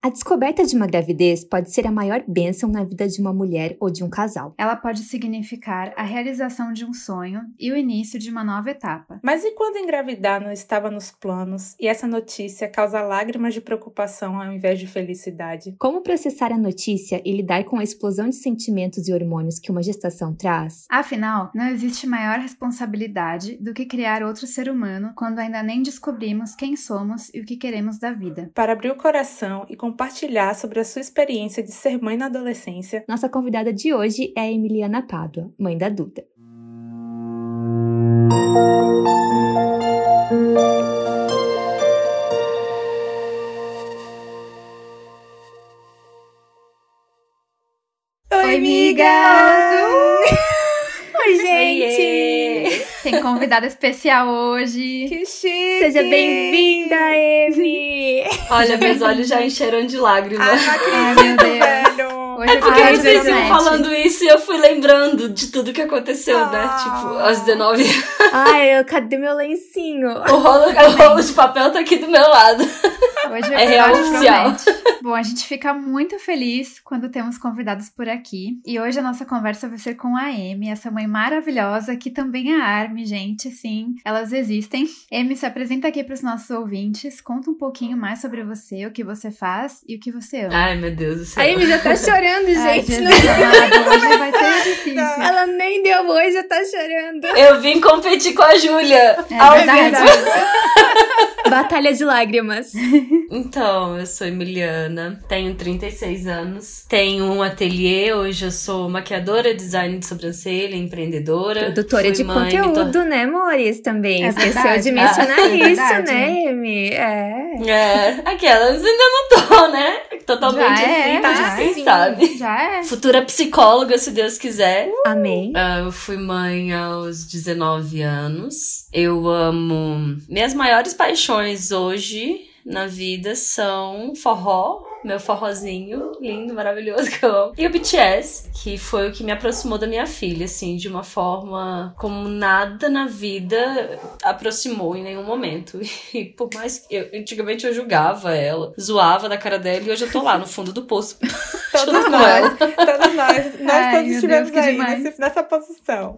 A descoberta de uma gravidez pode ser a maior bênção na vida de uma mulher ou de um casal. Ela pode significar a realização de um sonho e o início de uma nova etapa. Mas e quando engravidar não estava nos planos e essa notícia causa lágrimas de preocupação ao invés de felicidade? Como processar a notícia e lidar com a explosão de sentimentos e hormônios que uma gestação traz? Afinal, não existe maior responsabilidade do que criar outro ser humano quando ainda nem descobrimos quem somos e o que queremos da vida. Para abrir o coração e compartilhar sobre a sua experiência de ser mãe na adolescência. Nossa convidada de hoje é Emiliana Pádua, mãe da Duda. Oi, amigas! Oi, gente! Tem convidada especial hoje. Que chique! Seja bem-vinda, Emi! Olha, meus olhos já encheram de lágrimas. Ah, não acredito, meu Deus. velho! Hoje É porque vocês iam 17. falando isso e eu fui lembrando de tudo que aconteceu, né? Ah. Tipo, aos 19 anos. Ai, eu, cadê meu lencinho? O rolo, o rolo de papel tá aqui do meu lado. Hoje É o real oficial. promete. Bom, a gente fica muito feliz quando temos convidados por aqui. E hoje a nossa conversa vai ser com a Amy, essa mãe maravilhosa que também é a Army, gente. Sim, elas existem. Amy, se apresenta aqui para os nossos ouvintes. Conta um pouquinho mais sobre você, o que você faz e o que você ama. Ai, meu Deus do céu. A Emi já tá chorando, Ai, gente. Jesus amado, hoje vai ser difícil. Ela nem deu oi, já tá chorando. Eu vim competir com a Júlia. É ao verdade. Batalha de lágrimas. Então, eu sou Emiliana, tenho 36 anos, tenho um ateliê, hoje eu sou maquiadora, design de sobrancelha, empreendedora. Produtora de mãe, tor- conteúdo, né, Mores? Também. É Esqueceu verdade. de mencionar é isso, verdade. né, Emi? É. É, aquelas ainda não tô, né? Totalmente Já é, assim, tá já quem sim. sabe. Já é. Futura psicóloga, se Deus quiser. Amém. Ah, eu fui mãe aos 19 anos. Eu amo. Minhas maiores paixões hoje na vida são forró, meu forrozinho lindo, maravilhoso que eu amo. E o BTS, que foi o que me aproximou da minha filha, assim, de uma forma como nada na vida aproximou em nenhum momento. E por mais que eu, antigamente eu julgava ela, zoava da cara dela e hoje eu tô lá no fundo do poço. Todos nós, todos nós, nós Ai, todos estivemos Deus, que aí nesse- nessa posição.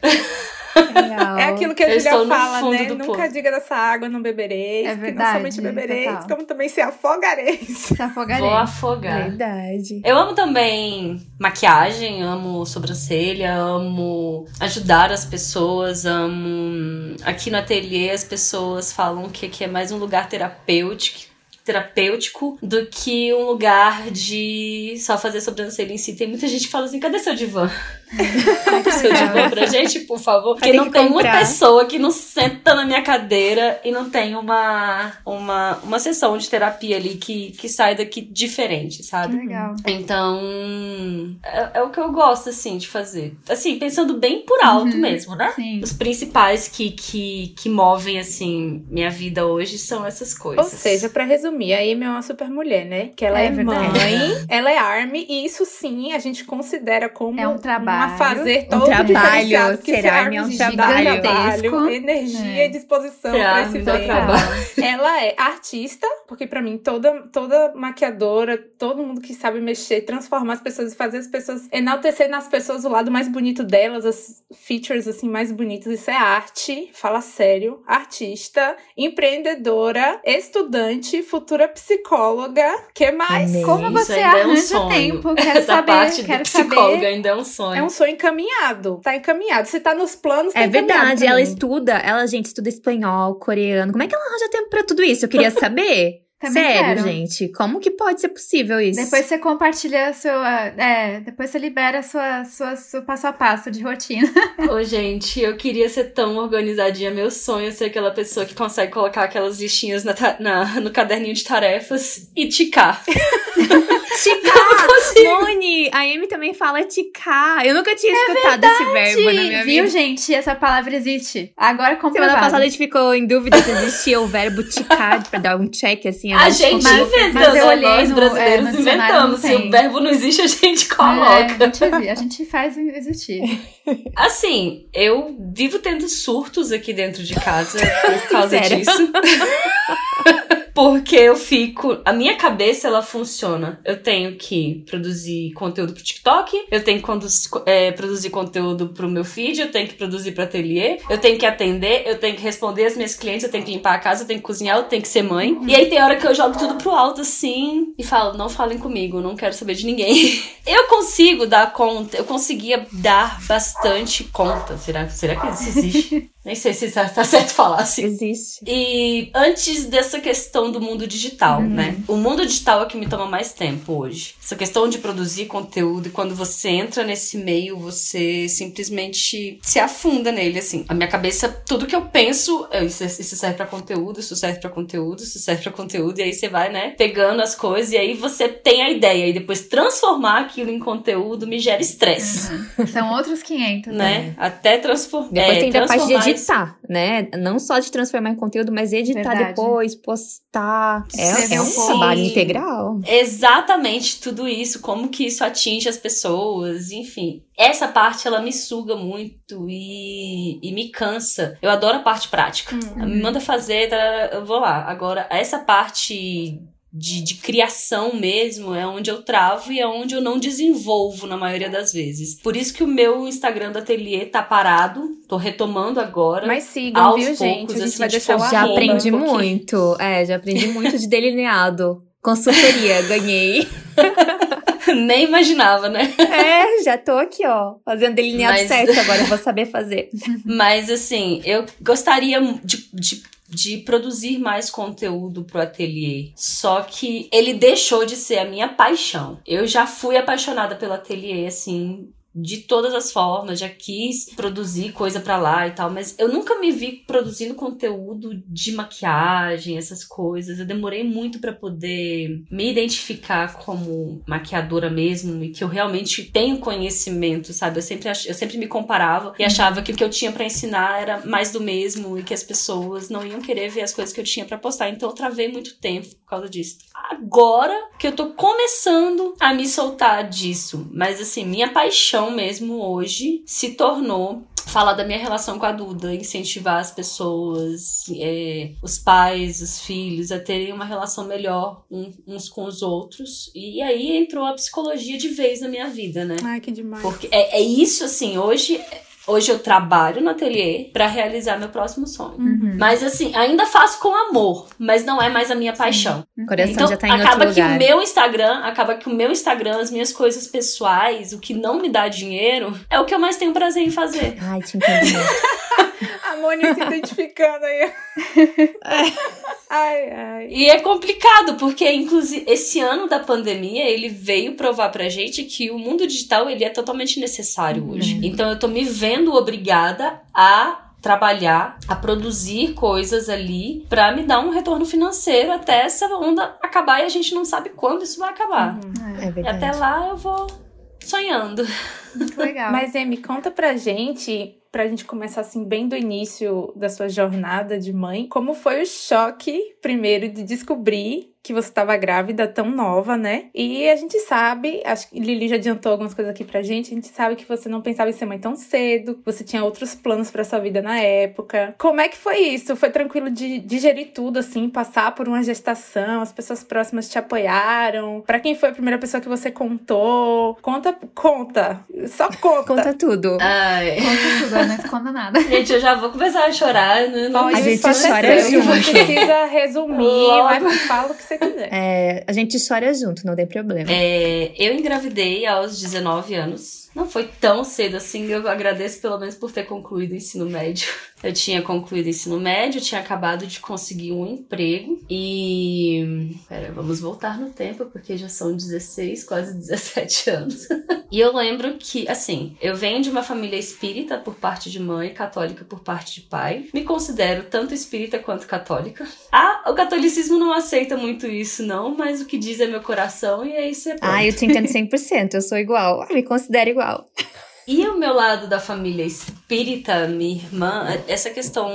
Legal. É aquilo que a Julia fala, né? Nunca diga dessa água não bebereis. É que verdade, não somente bebereis, total. como também se afogareis. Se afogarei. Afogar. Verdade. Eu amo também maquiagem, amo sobrancelha, amo ajudar as pessoas, amo. Aqui no ateliê as pessoas falam que aqui é mais um lugar terapêutico. Terapêutico do que um lugar de só fazer sobrancelha em si. Tem muita gente que fala assim: cadê seu divã? Compre seu divã pra gente, por favor. Porque não que tem uma comprar. pessoa que não senta na minha cadeira e não tem uma, uma, uma sessão de terapia ali que, que sai daqui diferente, sabe? Legal. Então, é, é o que eu gosto, assim, de fazer. Assim, pensando bem por alto Uhum. mesmo, né? Sim. Os principais que, que, que movem, assim, minha vida hoje são essas coisas. Ou seja, pra resumir, a Amy é uma super mulher, né? Que ela É é, mãe, ela é army, e isso sim a gente considera como É um trabalho. A fazer Um todo trabalho, diferenciado, porque ser army é um de trabalho. trabalho, energia É. e disposição army esse bem. trabalho. Ela é artista, porque pra mim toda toda maquiadora, todo mundo que sabe mexer, transformar as pessoas e fazer as pessoas enaltecer nas pessoas o lado mais bonito delas, as features assim mais bonitas, isso é arte. Fala sério, artista, empreendedora, estudante, futura psicóloga, que mais? Amei. Como Isso você ainda é um arranja sonho. tempo? Quero Essa saber, parte quero saber. ainda é um sonho. É um sonho encaminhado. Tá encaminhado. Se tá nos planos, tá É verdade, ela estuda, ela, gente, estuda espanhol, coreano. Como é que ela arranja tempo pra tudo isso? Eu queria saber. Também Sério, quero. gente, como que pode ser possível isso? Depois você compartilha seu. É, depois você libera sua, sua, seu passo a passo de rotina. Ô, gente, eu queria ser tão organizadinha. Meu sonho é ser aquela pessoa que consegue colocar aquelas listinhas na, na- no caderninho de tarefas e ticar. Ticar! Moni, a Amy também fala ticar. Eu nunca tinha escutado esse verbo na minha Viu, vida. gente? Essa palavra existe. Agora comprovado. Semana passada a gente ficou em dúvida se existia o verbo ticar pra dar um check assim. A gente gente mas- eu olhei nós brasileiros é, inventamos. não Se o verbo não existe, a gente É, a, coloca. gente, a gente faz existir. Assim, eu vivo tendo surtos aqui dentro de casa por causa disso. Porque eu fico. A minha cabeça, ela funciona. Eu tenho que produzir conteúdo pro TikTok, eu tenho que é, produzir conteúdo pro meu feed, eu tenho que produzir pro ateliê, eu tenho que atender, eu tenho que responder as minhas clientes, eu tenho que limpar a casa, eu tenho que cozinhar, eu tenho que ser mãe. E aí tem hora que eu jogo tudo pro alto assim e falo: não falem comigo, não quero saber de ninguém. eu consigo dar conta, eu conseguia dar bastante conta. Será, será que isso existe? Nem sei se tá, tá certo falar assim. Existe. E antes dessa questão do mundo digital, uhum. né? O mundo digital é que me toma mais tempo hoje. Essa questão de produzir conteúdo e quando você entra nesse meio, você simplesmente se afunda nele, assim. A minha cabeça, tudo que eu penso, isso, isso serve para conteúdo, isso serve para conteúdo, isso serve para conteúdo, e aí você vai, né, pegando as coisas, e aí você tem a ideia, e depois transformar aquilo em conteúdo me gera estresse. Uhum. São outros 500, né? né? Até transformar. Depois é, tem a parte de editar, né? Não só de transformar em conteúdo, mas editar Verdade. depois, postar. É, é um Sim. trabalho integral. Exatamente, tudo isso, como que isso atinge as pessoas, enfim. Essa parte ela me suga muito e, e me cansa. Eu adoro a parte prática. Uhum. Me manda fazer, tá, eu vou lá. Agora, essa parte de, de, criação mesmo é onde eu travo e é onde eu não desenvolvo na maioria das vezes. Por isso que o meu Instagram do ateliê tá parado, tô retomando agora. Mas sigam, viu, poucos, gente? A gente assim, vai deixar tipo, o Já aprendi um muito. É, já aprendi muito de delineado. Consultoria, ganhei. Nem imaginava, né? É, já tô aqui, ó, fazendo delineado Mas... certo agora, eu vou saber fazer. Mas assim, eu gostaria de, de de produzir mais conteúdo pro ateliê. Só que ele deixou de ser a minha paixão. Eu já fui apaixonada pelo ateliê, assim, de todas as formas, já quis produzir coisa para lá e tal, mas eu nunca me vi produzindo conteúdo de maquiagem, essas coisas. Eu demorei muito para poder me identificar como maquiadora mesmo e que eu realmente tenho conhecimento, sabe? Eu sempre ach... eu sempre me comparava e achava que o que eu tinha para ensinar era mais do mesmo e que as pessoas não iam querer ver as coisas que eu tinha para postar. Então eu travei muito tempo por causa disso. Agora que eu tô começando a me soltar disso, mas assim, minha paixão paixão mesmo hoje se tornou falar da minha relação com a Duda, incentivar as pessoas, é, os pais, os filhos a terem uma relação melhor uns com os outros. E aí entrou a psicologia de vez na minha vida, né? Ai, que demais. Porque é, é isso, assim, hoje Hoje eu trabalho no ateliê para realizar meu próximo sonho. Uhum. Mas assim, ainda faço com amor, mas não é mais a minha paixão. O coração então, já tá em acaba outro que o meu Instagram, acaba que o meu Instagram, as minhas coisas pessoais, o que não me dá dinheiro, é o que eu mais tenho prazer em fazer. Ai, te entendo. a Moni se identificando aí. ai, ai. E é complicado, porque inclusive esse ano da pandemia, ele veio provar pra gente que o mundo digital ele é totalmente necessário uhum. hoje. Então eu tô me vendo obrigada a trabalhar, a produzir coisas ali para me dar um retorno financeiro até essa onda acabar e a gente não sabe quando isso vai acabar. Uhum. É e até lá eu vou sonhando. Muito legal. Mas, Amy, conta pra gente pra gente começar assim bem do início da sua jornada de mãe, como foi o choque primeiro de descobrir que você estava grávida tão nova, né? E a gente sabe, acho que Lili já adiantou algumas coisas aqui pra gente, a gente sabe que você não pensava em ser mãe tão cedo, você tinha outros planos para sua vida na época. Como é que foi isso? Foi tranquilo de digerir tudo assim, passar por uma gestação, as pessoas próximas te apoiaram? Para quem foi a primeira pessoa que você contou? Conta, conta. Só conta. conta tudo. Ai. Conta tudo, não esconda nada. Gente, eu já vou começar a chorar. Não, não a gente chora junto. Não precisa resumir, vai fala o que você quiser. É, a gente chora junto, não tem problema. É, eu engravidei aos 19 anos. Não foi tão cedo assim, eu agradeço pelo menos por ter concluído o ensino médio. Eu tinha concluído o ensino médio, tinha acabado de conseguir um emprego e. Pera, vamos voltar no tempo, porque já são 16, quase 17 anos. e eu lembro que, assim, eu venho de uma família espírita por parte de mãe, católica por parte de pai. Me considero tanto espírita quanto católica. Ah, o catolicismo não aceita muito isso, não, mas o que diz é meu coração e é isso é. Ah, eu te entendo 100%, eu sou igual. Me considero igual. out. E o meu lado da família espírita? minha irmã, essa questão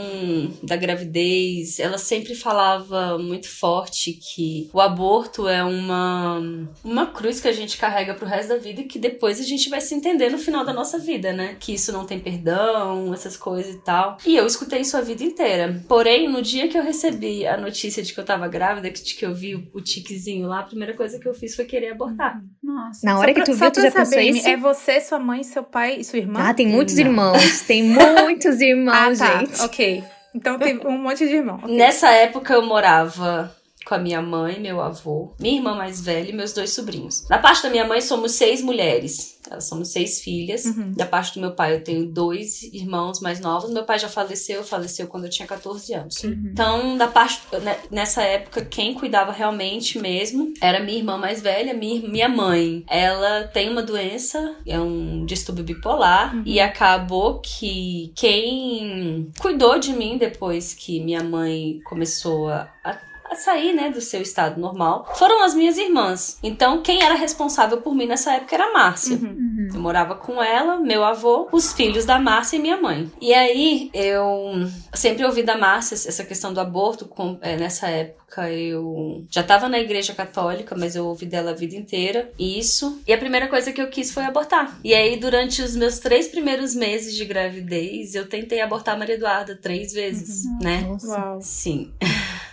da gravidez, ela sempre falava muito forte que o aborto é uma, uma cruz que a gente carrega pro resto da vida e que depois a gente vai se entender no final da nossa vida, né? Que isso não tem perdão, essas coisas e tal. E eu escutei isso a vida inteira. Porém, no dia que eu recebi a notícia de que eu tava grávida, de que eu vi o, tiquezinho lá, a primeira coisa que eu fiz foi querer abortar. Nossa. Na hora que tu viu, tu já saber, pensou isso? É você, sua mãe, seu pai e sua irmã? Ah, tem muitos não. irmãos. Tem muitos irmãos, ah, tá. gente. Ok. Então tem um monte de irmão. Okay. Nessa época eu morava com a minha mãe, meu avô, minha irmã mais velha e meus dois sobrinhos. Da parte da minha mãe somos seis mulheres. Elas somos seis filhas. Uhum. Da parte do meu pai eu tenho dois irmãos mais novos. Meu pai já faleceu, faleceu quando eu tinha 14 anos. Uhum. Então, da parte né, nessa época quem cuidava realmente mesmo era minha irmã mais velha, minha, minha mãe. Ela tem uma doença, é um distúrbio bipolar uhum. e acabou que quem cuidou de mim depois que minha mãe começou a, a a sair, né, do seu estado normal, foram as minhas irmãs. Então, quem era responsável por mim nessa época era a Márcia. Uhum. uhum. Eu morava com ela, meu avô, os filhos da Márcia e minha mãe. E aí, eu sempre ouvi da Márcia essa questão do aborto com, é, nessa época eu já estava na igreja católica, mas eu ouvi dela a vida inteira. Isso. E a primeira coisa que eu quis foi abortar. E aí, durante os meus três primeiros meses de gravidez, eu tentei abortar a Maria Eduarda três vezes, uhum. né? Nossa. Uau. Sim.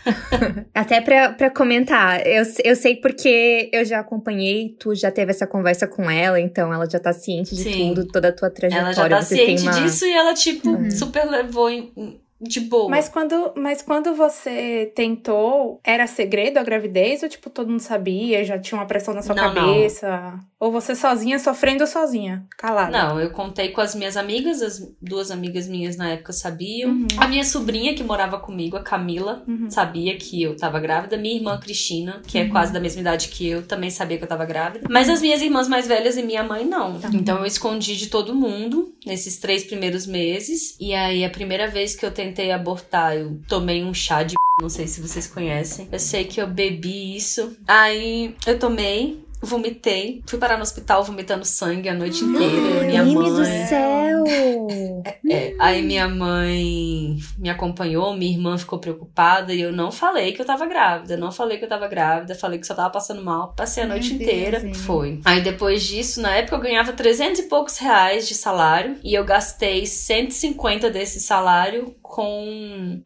Até pra, pra comentar, eu, eu sei porque eu já acompanhei, tu já teve essa conversa com ela, então ela já tá ciente de Sim. tudo, toda a tua trajetória. Ela já tá Você ciente uma... disso e ela, tipo, uhum. super levou em, de boa. Mas quando, mas quando você tentou, era segredo a gravidez ou tipo todo mundo sabia, já tinha uma pressão na sua não, cabeça? Não. Ou você sozinha sofrendo sozinha, calada? Não, eu contei com as minhas amigas, as duas amigas minhas na época sabiam. Uhum. A minha sobrinha que morava comigo, a Camila, uhum. sabia que eu tava grávida. Minha irmã Cristina, que é uhum. é quase da mesma idade que eu, também sabia que eu tava grávida. Mas as minhas irmãs mais velhas e minha mãe não. Tá. Então eu escondi de todo mundo nesses três primeiros meses. E aí a primeira vez que eu tentei tentei abortar, eu tomei um chá de não sei se vocês conhecem. Eu sei que eu bebi isso. Aí eu tomei, vomitei, fui parar no hospital vomitando sangue a noite inteira. minha mãe. do céu! É, é, aí minha mãe me acompanhou, minha irmã ficou preocupada e eu não falei que eu tava grávida. Não falei que eu tava grávida, falei que só tava passando mal. Passei a noite inteira. Deus. Foi. Aí depois disso, na época eu ganhava 300 e poucos reais de salário e eu gastei 150 desse salário com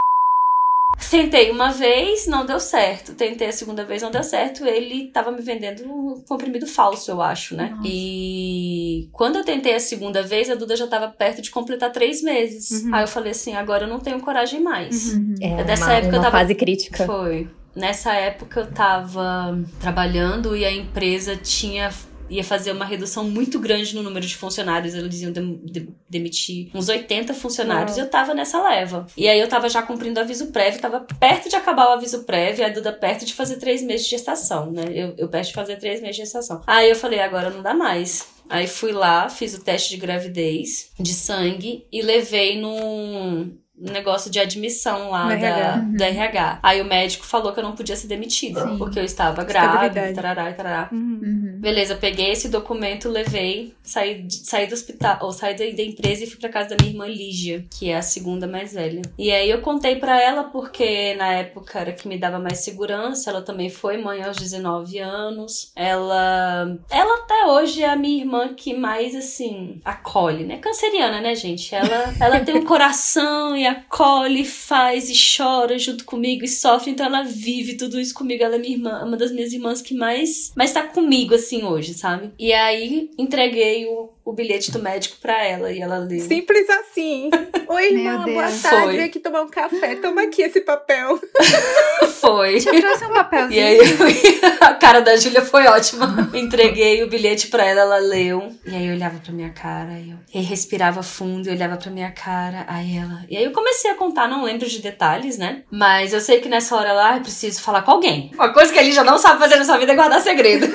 Tentei uma vez, não deu certo. Tentei a segunda vez, não deu certo. Ele tava me vendendo um comprimido falso, eu acho, né? Nossa. E quando eu tentei a segunda vez, a Duda já tava perto de completar três meses. Uhum. Aí eu falei assim: agora eu não tenho coragem mais. Uhum. É, Dessa uma, época uma eu tava. fase crítica. Foi. Nessa época eu tava trabalhando e a empresa tinha ia fazer uma redução muito grande no número de funcionários. Eles iam de, de, demitir uns 80 funcionários e eu tava nessa leva. E aí eu tava já cumprindo o aviso prévio, tava perto de acabar o aviso prévio, a Duda perto de fazer três meses de gestação, né? Eu, eu perto de fazer três meses de gestação. Aí eu falei, agora não dá mais. Aí fui lá, fiz o teste de gravidez de sangue e levei num negócio de admissão lá da, RH. Uhum. da RH. Aí o médico falou que eu não podia ser demitida, Sim. porque eu estava grávida, tarará, tarará. Uhum. uhum. Beleza, peguei esse documento, levei, saí, saí do hospital, ou saí da, da, empresa e fui pra casa da minha irmã Lígia, que é a segunda mais velha. E aí eu contei para ela, porque na época era que me dava mais segurança, ela também foi mãe aos 19 anos. Ela, ela até hoje é a minha irmã que mais, assim, acolhe, né? Canceriana, né, gente? Ela, ela tem um coração e acolhe, faz e chora junto comigo e sofre, então ela vive tudo isso comigo. Ela é minha irmã, uma das minhas irmãs que mais, mais tá comigo, assim, hoje, sabe? E aí entreguei o, o bilhete do médico pra ela e ela leu. Simples assim. Oi, irmã, boa tarde. Vem aqui tomar um café. Toma aqui esse papel. Foi. Te trouxe um papelzinho. E aí a cara da Júlia foi ótima. Entreguei o bilhete pra ela, ela leu. E aí eu olhava pra minha cara, e eu e respirava fundo e olhava pra minha cara. Aí ela. E aí eu comecei a contar, não lembro de detalhes, né? Mas eu sei que nessa hora lá, eu preciso falar com alguém. Uma coisa que ele já não sabe fazer na sua vida é guardar segredo.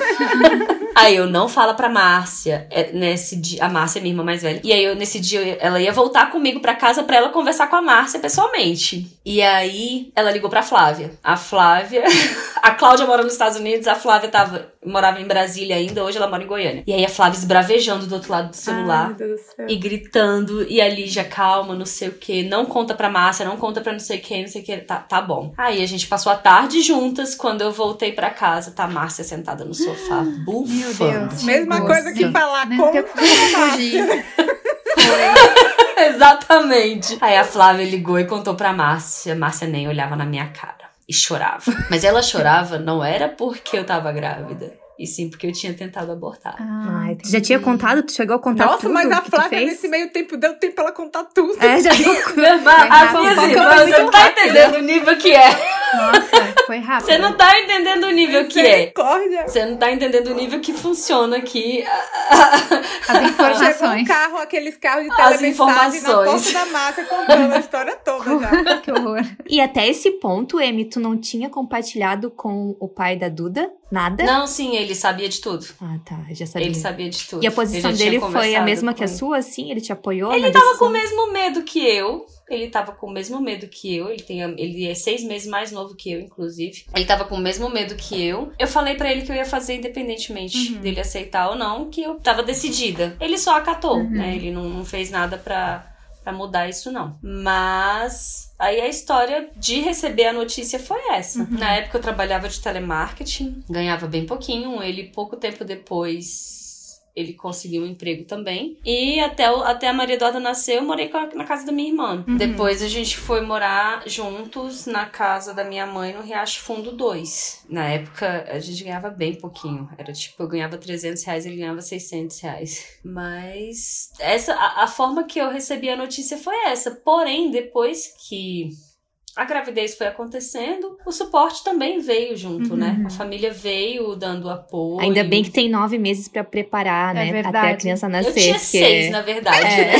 Aí eu não fala pra Márcia, é, nesse dia, a Márcia é minha irmã mais velha. E aí eu, nesse dia eu, ela ia voltar comigo pra casa pra ela conversar com a Márcia pessoalmente. E aí ela ligou pra Flávia. A Flávia, a Cláudia mora nos Estados Unidos, a Flávia tava, morava em Brasília ainda, hoje ela mora em Goiânia. E aí a Flávia esbravejando do outro lado do celular Ai, e gritando, e a Lígia, calma, não sei o que, não conta pra Márcia, não conta pra não sei quem, não sei o que, tá, tá bom. Aí a gente passou a tarde juntas, quando eu voltei pra casa, tá a Márcia sentada no sofá, bufando. Mesma coisa que falar Nem como fugir. Exatamente. Aí a Flávia ligou e contou pra Márcia. Márcia nem olhava na minha cara e chorava. Mas ela chorava não era porque eu tava grávida. E sim porque eu tinha tentado abortar. Ah, Ai, tu já tinha contado? Tu chegou a contar Nossa, tudo mas a Flávia nesse meio tempo deu tempo pra ela contar tudo. É, já deu As minhas irmãs, você não tá entendendo o nível que é. Nossa, foi rápido. Você não tá entendendo o nível que é. Você não tá entendendo o nível que funciona aqui. As Chegou um informações. carro, aqueles carros de As telemensagem na porta informações. da massa contando a história toda já. que horror. E até esse ponto, Amy, tu não tinha compartilhado com o pai da Duda? Nada? Não, sim, ele sabia de tudo. Ah, tá. eu Já sabia. Ele sabia de tudo. E a posição dele foi a mesma que a ele. sua, assim? Ele te apoiou Ele tava decisão? com o mesmo medo que eu. Ele tava com o mesmo medo que eu. Ele, tem, ele é seis meses mais novo que eu, inclusive. Ele tava com o mesmo medo que eu. Eu falei pra ele que eu ia fazer independentemente dele aceitar ou não, que eu tava decidida. Ele só acatou, né? Ele não, não fez nada pra, pra mudar isso, não. Mas. Aí a história de receber a notícia foi essa. Na época eu trabalhava de telemarketing, ganhava bem pouquinho. Ele, pouco tempo depois, ele conseguiu um emprego também. E até, o- até a Maria Eduarda nascer, eu morei a- na casa da minha irmã. Depois a gente foi morar juntos na casa da minha mãe no Riacho Fundo 2. Na época a gente ganhava bem pouquinho. Era tipo, eu ganhava 300 reais, ele ganhava 600 reais. Mas essa, a, a forma que eu recebi a notícia foi essa. Porém, depois que a gravidez foi acontecendo, o suporte também veio junto, né? A família veio dando apoio. Ainda bem que tem nove meses pra preparar, É né? verdade. Até a criança nascer. Eu tinha porque- seis, na verdade, É. né?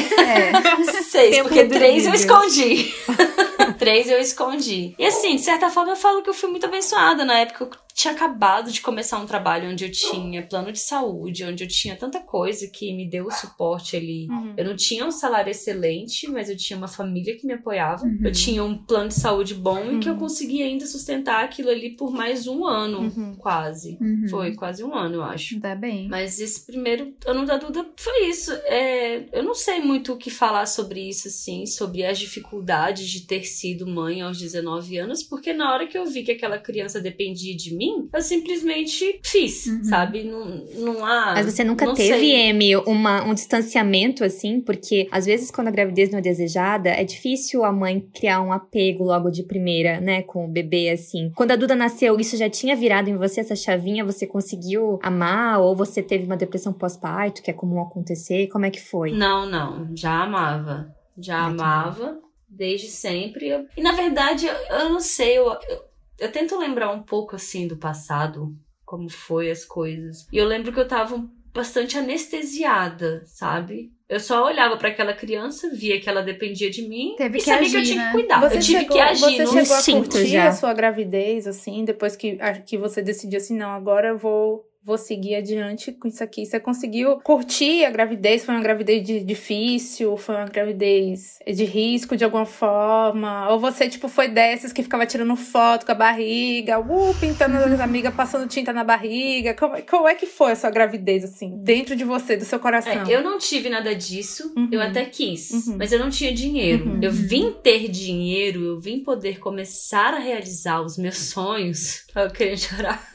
É. Seis, Tempo porque três eu escondi. três eu escondi. E assim, de certa forma, eu falo que eu fui muito abençoada. Na época, eu tinha acabado de começar um trabalho onde eu tinha plano de saúde, onde eu tinha tanta coisa que me deu o suporte ali. Eu não tinha um salário excelente, mas eu tinha uma família que me apoiava. Uhum. Eu tinha um plano de saúde bom e que eu conseguia ainda sustentar aquilo ali por mais um ano, quase. Uhum. Foi quase um ano, eu acho. Tá bem. Mas esse primeiro ano da Duda foi isso. É, eu não sei muito o que falar sobre isso, assim, sobre as dificuldades de ter sido mãe aos 19 anos, porque na hora que eu vi que aquela criança dependia de mim, eu simplesmente fiz, Uhum. sabe? Não, não há. Mas você nunca teve, sei. Amy, uma, um distanciamento, assim? Porque, às vezes, quando a gravidez não é desejada, é difícil a mãe criar um apego logo de primeira, né? Com o bebê, assim. Quando a Duda nasceu, isso já tinha virado em você, essa chavinha? Você conseguiu amar? Ou você teve uma depressão pós-parto, que é comum acontecer? Como é que foi? Não, não. Já amava. Já que amava. Desde sempre. E na verdade, eu, eu não sei. Eu, eu, eu tento lembrar um pouco assim do passado. Como foi as coisas. E eu lembro que eu tava bastante anestesiada, sabe? Eu só olhava pra aquela criança, via que ela dependia de mim Teve e que sabia que eu agir, tinha né? que cuidar. Você eu tive chegou, que agir. você no chegou a curtir já. a sua gravidez, assim, depois que, que você decidiu assim, não, agora eu vou, vou seguir adiante com isso aqui. Você conseguiu curtir a gravidez? Foi uma gravidez de- difícil? Foi uma gravidez de risco de alguma forma? Ou você, tipo, foi dessas que ficava tirando foto com a barriga, uh, pintando as amigas, passando tinta na barriga? Como, como é que foi a sua gravidez, assim, dentro de você, do seu coração? É, eu não tive nada disso, Uhum. eu até quis, Uhum. mas eu não tinha dinheiro. Uhum. Eu vim ter dinheiro, eu vim poder começar a realizar os meus sonhos. Eu queria chorar.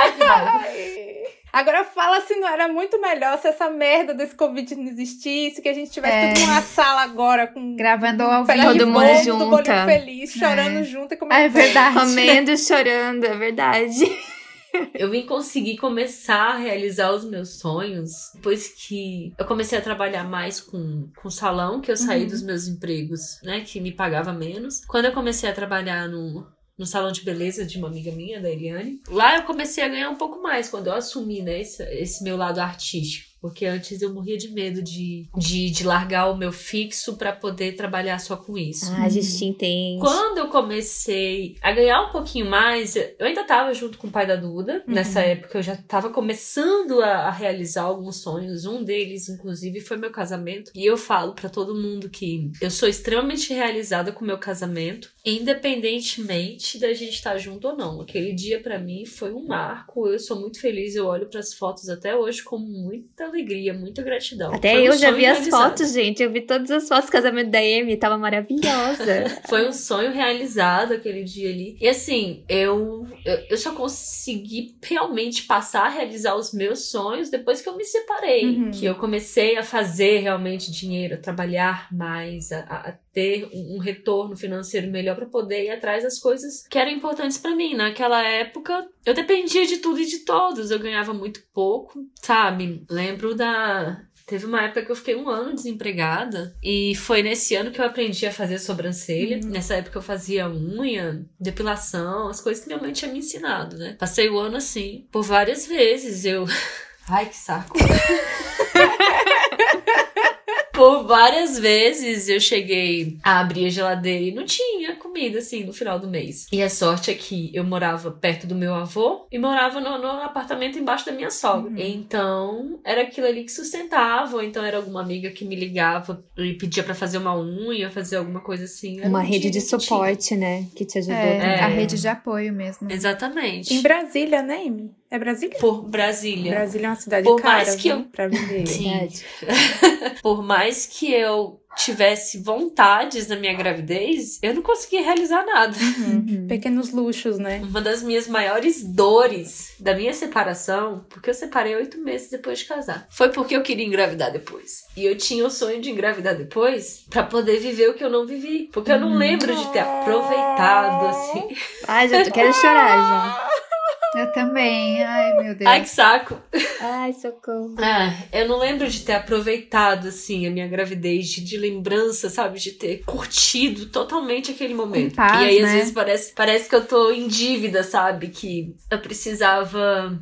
Ai, que. Ai. Agora fala se não era muito melhor se essa merda desse Covid não existisse, que a gente tivesse É. tudo numa sala agora com Gravando ao vivo. de Todo mundo bolo, junta. do bolinho feliz, chorando É. junto e comendo. é verdade. Comendo, chorando, é verdade. Eu vim conseguir começar a realizar os meus sonhos depois que eu comecei a trabalhar mais com, com salão, que eu saí Uhum. dos meus empregos, né, que me pagava menos. Quando eu comecei a trabalhar no, no salão de beleza de uma amiga minha, da Eliane, lá eu comecei a ganhar um pouco mais quando eu assumi, né, esse, esse meu lado artístico. Porque antes eu morria de medo de, de, de largar o meu fixo para poder trabalhar só com isso. Ah, a gente entende. Quando eu comecei a ganhar um pouquinho mais, eu ainda tava junto com o pai da Duda. Uhum. Nessa época eu já tava começando a, a realizar alguns sonhos. Um deles, inclusive, foi meu casamento. E eu falo para todo mundo que eu sou extremamente realizada com o meu casamento, independentemente da gente estar junto ou não. Aquele dia para mim foi um marco. Eu sou muito feliz. Eu olho para as fotos até hoje com muita alegria, muita gratidão. Até Foi um eu já sonho vi as realizado. fotos, gente. Eu vi todas as fotos do casamento da Amy, tava maravilhosa. Foi um sonho realizado aquele dia ali. E assim, eu, eu, eu só consegui realmente passar a realizar os meus sonhos depois que eu me separei. Uhum. Que eu comecei a fazer realmente dinheiro, a trabalhar mais, a, a ter um, retorno financeiro melhor para poder ir atrás das coisas que eram importantes para mim. Naquela época, eu dependia de tudo e de todos. Eu ganhava muito pouco, sabe? Lembro da. Teve uma época que eu fiquei um ano desempregada e foi nesse ano que eu aprendi a fazer sobrancelha. Nessa época eu fazia unha, depilação, as coisas que minha mãe tinha me ensinado, né? Passei o ano assim, por várias vezes eu. Ai, que saco. Por várias vezes eu cheguei a abrir a geladeira e não tinha comida assim no final do mês. E a sorte é que eu morava perto do meu avô e morava no, no apartamento embaixo da minha sogra. Então era aquilo ali que sustentava, ou então era alguma amiga que me ligava e pedia pra fazer uma unha, fazer alguma coisa assim. Era Uma um rede de suporte, né? Que te ajudou. É, a rede de apoio mesmo. Exatamente. Em Brasília, né, Amy? É Brasília? Por Brasília. Brasília é uma cidade Por cara, mais que viu? eu- Pra viver. Sim. Por mais que eu tivesse vontades na minha gravidez, eu não conseguia realizar nada. Uhum. Pequenos luxos, né? Uma das minhas maiores dores da minha separação, porque eu separei oito meses depois de casar, foi porque eu queria engravidar depois. E eu tinha o sonho de engravidar depois pra poder viver o que eu não vivi. Porque eu não lembro de ter aproveitado, assim. Ai, já quero chorar Eu também. Ai, meu Deus. Ai, que saco! Ai, socorro. Ah, eu não lembro de ter aproveitado, assim, a minha gravidez, de, de lembrança, sabe? De ter curtido totalmente aquele momento. paz, e aí, às né? vezes, parece, parece que eu tô em dívida, sabe? Que eu precisava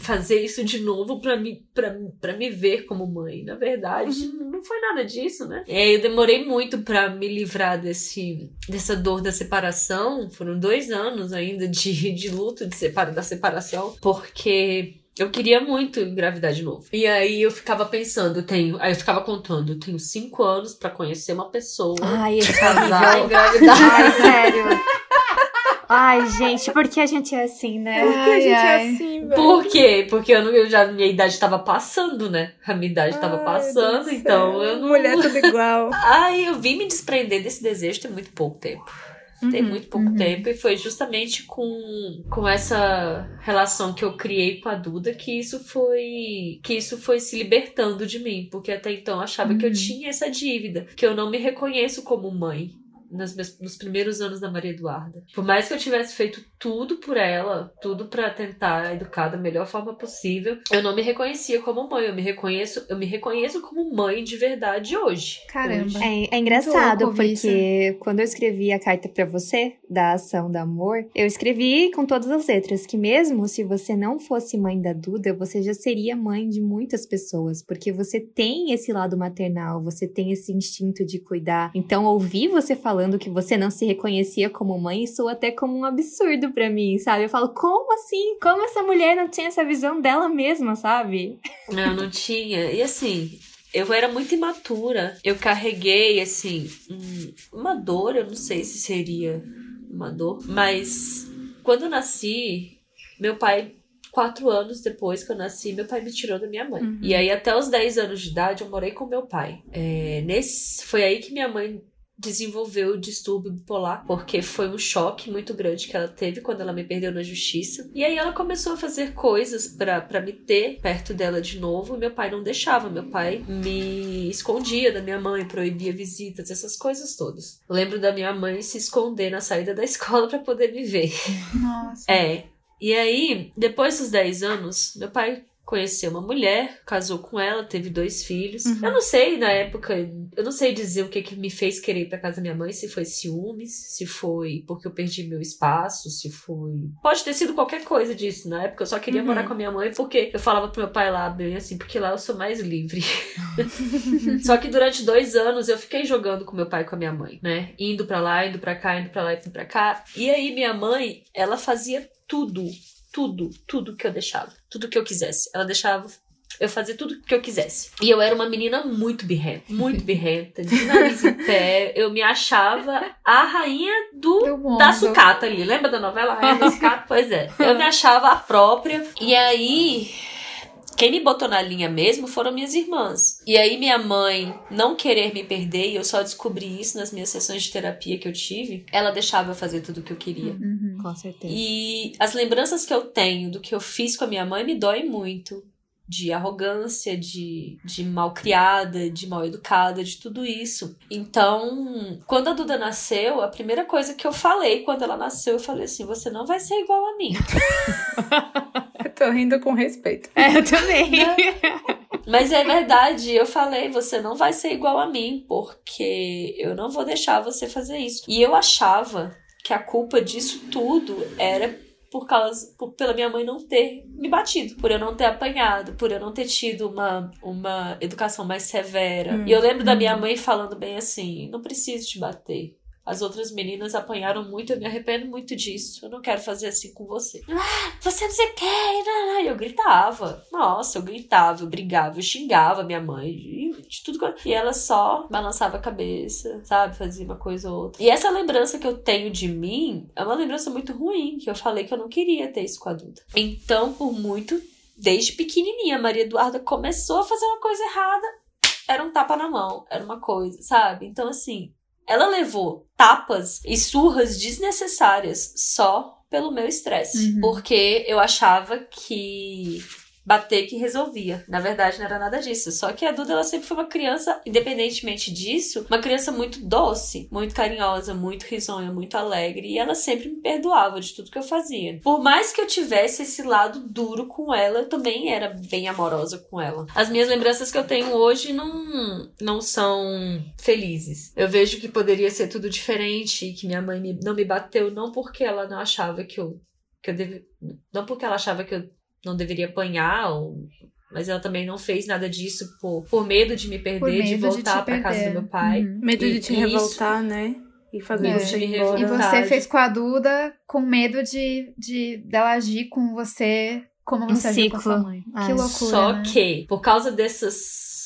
fazer isso de novo pra me, pra, pra me ver como mãe. Na verdade, não foi nada disso, né? Aí, eu demorei muito pra me livrar desse, dessa dor da separação. Foram dois anos ainda de, de luto de separa, da separação, porque eu queria muito engravidar de novo. E aí eu ficava pensando, tenho. Aí eu ficava contando, eu tenho cinco anos pra conhecer uma pessoa. Ai, casar, horrível. engravidar. Ai, sério. Ai, gente, por que a gente é assim, né? Por que a gente ai. é assim, velho? Por quê? Porque eu, não, eu já, minha idade tava passando, né? A minha idade tava Ai, passando, Deus então céu. eu não. Mulher tudo igual. Ai, eu vim me desprender desse desejo tem muito pouco tempo. Tem Uhum, muito pouco uhum. tempo e foi justamente com, com essa relação que eu criei com a Duda que isso foi que isso foi se libertando de mim, porque até então eu achava que eu Uhum. tinha essa dívida, que eu não me reconheço como mãe. Nos, meus, nos primeiros anos da Maria Eduarda. Por mais que eu tivesse feito tudo por ela, tudo pra tentar educar da melhor forma possível, eu não me reconhecia como mãe. Eu me reconheço, eu me reconheço como mãe de verdade hoje. Caramba. Hoje. É, é engraçado, Muito louco ouvir porque quando eu escrevi a carta pra você, da ação do amor, eu escrevi com todas as letras que mesmo se você não fosse mãe da Duda, você já seria mãe de muitas pessoas, porque você tem esse lado maternal, você tem esse instinto de cuidar. Então, ouvir você falando que você não se reconhecia como mãe soa até como um absurdo pra mim, sabe? Eu falo, como assim? Como essa mulher não tinha essa visão dela mesma, sabe? Não, não tinha. E assim, eu era muito imatura. Eu carreguei, assim, um- uma dor, eu não sei se seria uma dor, mas quando eu nasci, meu pai. Quatro anos depois que eu nasci, meu pai me tirou da minha mãe. Uhum. E aí, até os 10 anos de idade, eu morei com meu pai. É, nesse, foi aí que minha mãe desenvolveu o distúrbio bipolar, porque foi um choque muito grande que ela teve quando ela me perdeu na justiça. E aí ela começou a fazer coisas pra me ter perto dela de novo, e meu pai não deixava. Meu pai me escondia da minha mãe, proibia visitas, essas coisas todas. Eu lembro da minha mãe se esconder na saída da escola pra poder me ver. Nossa. É. E aí, depois dos 10 anos, meu pai conheceu uma mulher, casou com ela, teve dois filhos. Uhum. Eu não sei na época, eu não sei dizer o que, que me fez querer ir pra casa da minha mãe, se foi ciúmes, se foi porque eu perdi meu espaço, se foi. Pode ter sido qualquer coisa disso. Na época eu só queria uhum. morar com a minha mãe porque eu falava pro meu pai lá, bem assim, porque lá eu sou mais livre. só que durante dois anos eu fiquei jogando com meu pai e com a minha mãe, né? Indo pra lá, indo pra cá, indo pra lá, indo pra cá. E aí minha mãe, ela fazia tudo tudo, tudo que eu deixava. Tudo que eu quisesse. Ela deixava eu fazer tudo que eu quisesse. E eu era uma menina muito birrenta, muito birrenta, de nariz em pé. Eu me achava a rainha do, da sucata ali. Lembra da novela? A rainha da sucata? Pois é. Eu me achava a própria. E aí quem me botou na linha mesmo foram minhas irmãs. E aí minha mãe não querer me perder, e eu só descobri isso nas minhas sessões de terapia que eu tive, ela deixava eu fazer tudo o que eu queria. Uhum, com certeza. E as lembranças que eu tenho do que eu fiz com a minha mãe me dói muito de arrogância, de, de mal criada, de mal educada, de tudo isso. Então, quando a Duda nasceu, a primeira coisa que eu falei quando ela nasceu, eu falei assim: você não vai ser igual a mim. Tô rindo com respeito. É, eu também. Mas é verdade, eu falei, você não vai ser igual a mim, porque eu não vou deixar você fazer isso. E eu achava que a culpa disso tudo era por causa por, pela minha mãe não ter me batido, por eu não ter apanhado, por eu não ter tido uma, uma educação mais severa. Hum, e eu lembro hum. da minha mãe falando bem assim: não preciso te bater. As outras meninas apanharam muito, eu me arrependo muito disso. Eu não quero fazer assim com você. Ah, você não sei o que. E eu gritava. Nossa, eu gritava, eu brigava, eu xingava minha mãe, de tudo. E ela só balançava a cabeça, sabe? Fazia uma coisa ou outra. E essa lembrança que eu tenho de mim é uma lembrança muito ruim, que eu falei que eu não queria ter isso com a Duda. Então, por muito, desde pequenininha, a Maria Eduarda começou a fazer uma coisa errada, era um tapa na mão, era uma coisa, sabe? Então, assim, ela levou tapas e surras desnecessárias só pelo meu estresse. Uhum. Porque eu achava que bater que resolvia. Na verdade, não era nada disso. Só que a Duda, ela sempre foi uma criança, independentemente disso, uma criança muito doce, muito carinhosa, muito risonha, muito alegre. E ela sempre me perdoava de tudo que eu fazia. Por mais que eu tivesse esse lado duro com ela, eu também era bem amorosa com ela. As minhas lembranças que eu tenho hoje não, não são felizes. Eu vejo que poderia ser tudo diferente, que minha mãe me, não me bateu, não porque ela não achava que eu que eu deve... não porque ela achava que eu não deveria apanhar, ou... mas ela também não fez nada disso por, por medo de me perder, de voltar para casa do meu pai. Uhum. Medo e, de te revoltar, isso... né? E fazer é. você E você fez com a Duda com medo de, de dela agir com você como você um agiu com a sua mãe. que loucura. Só né? que, por causa dessas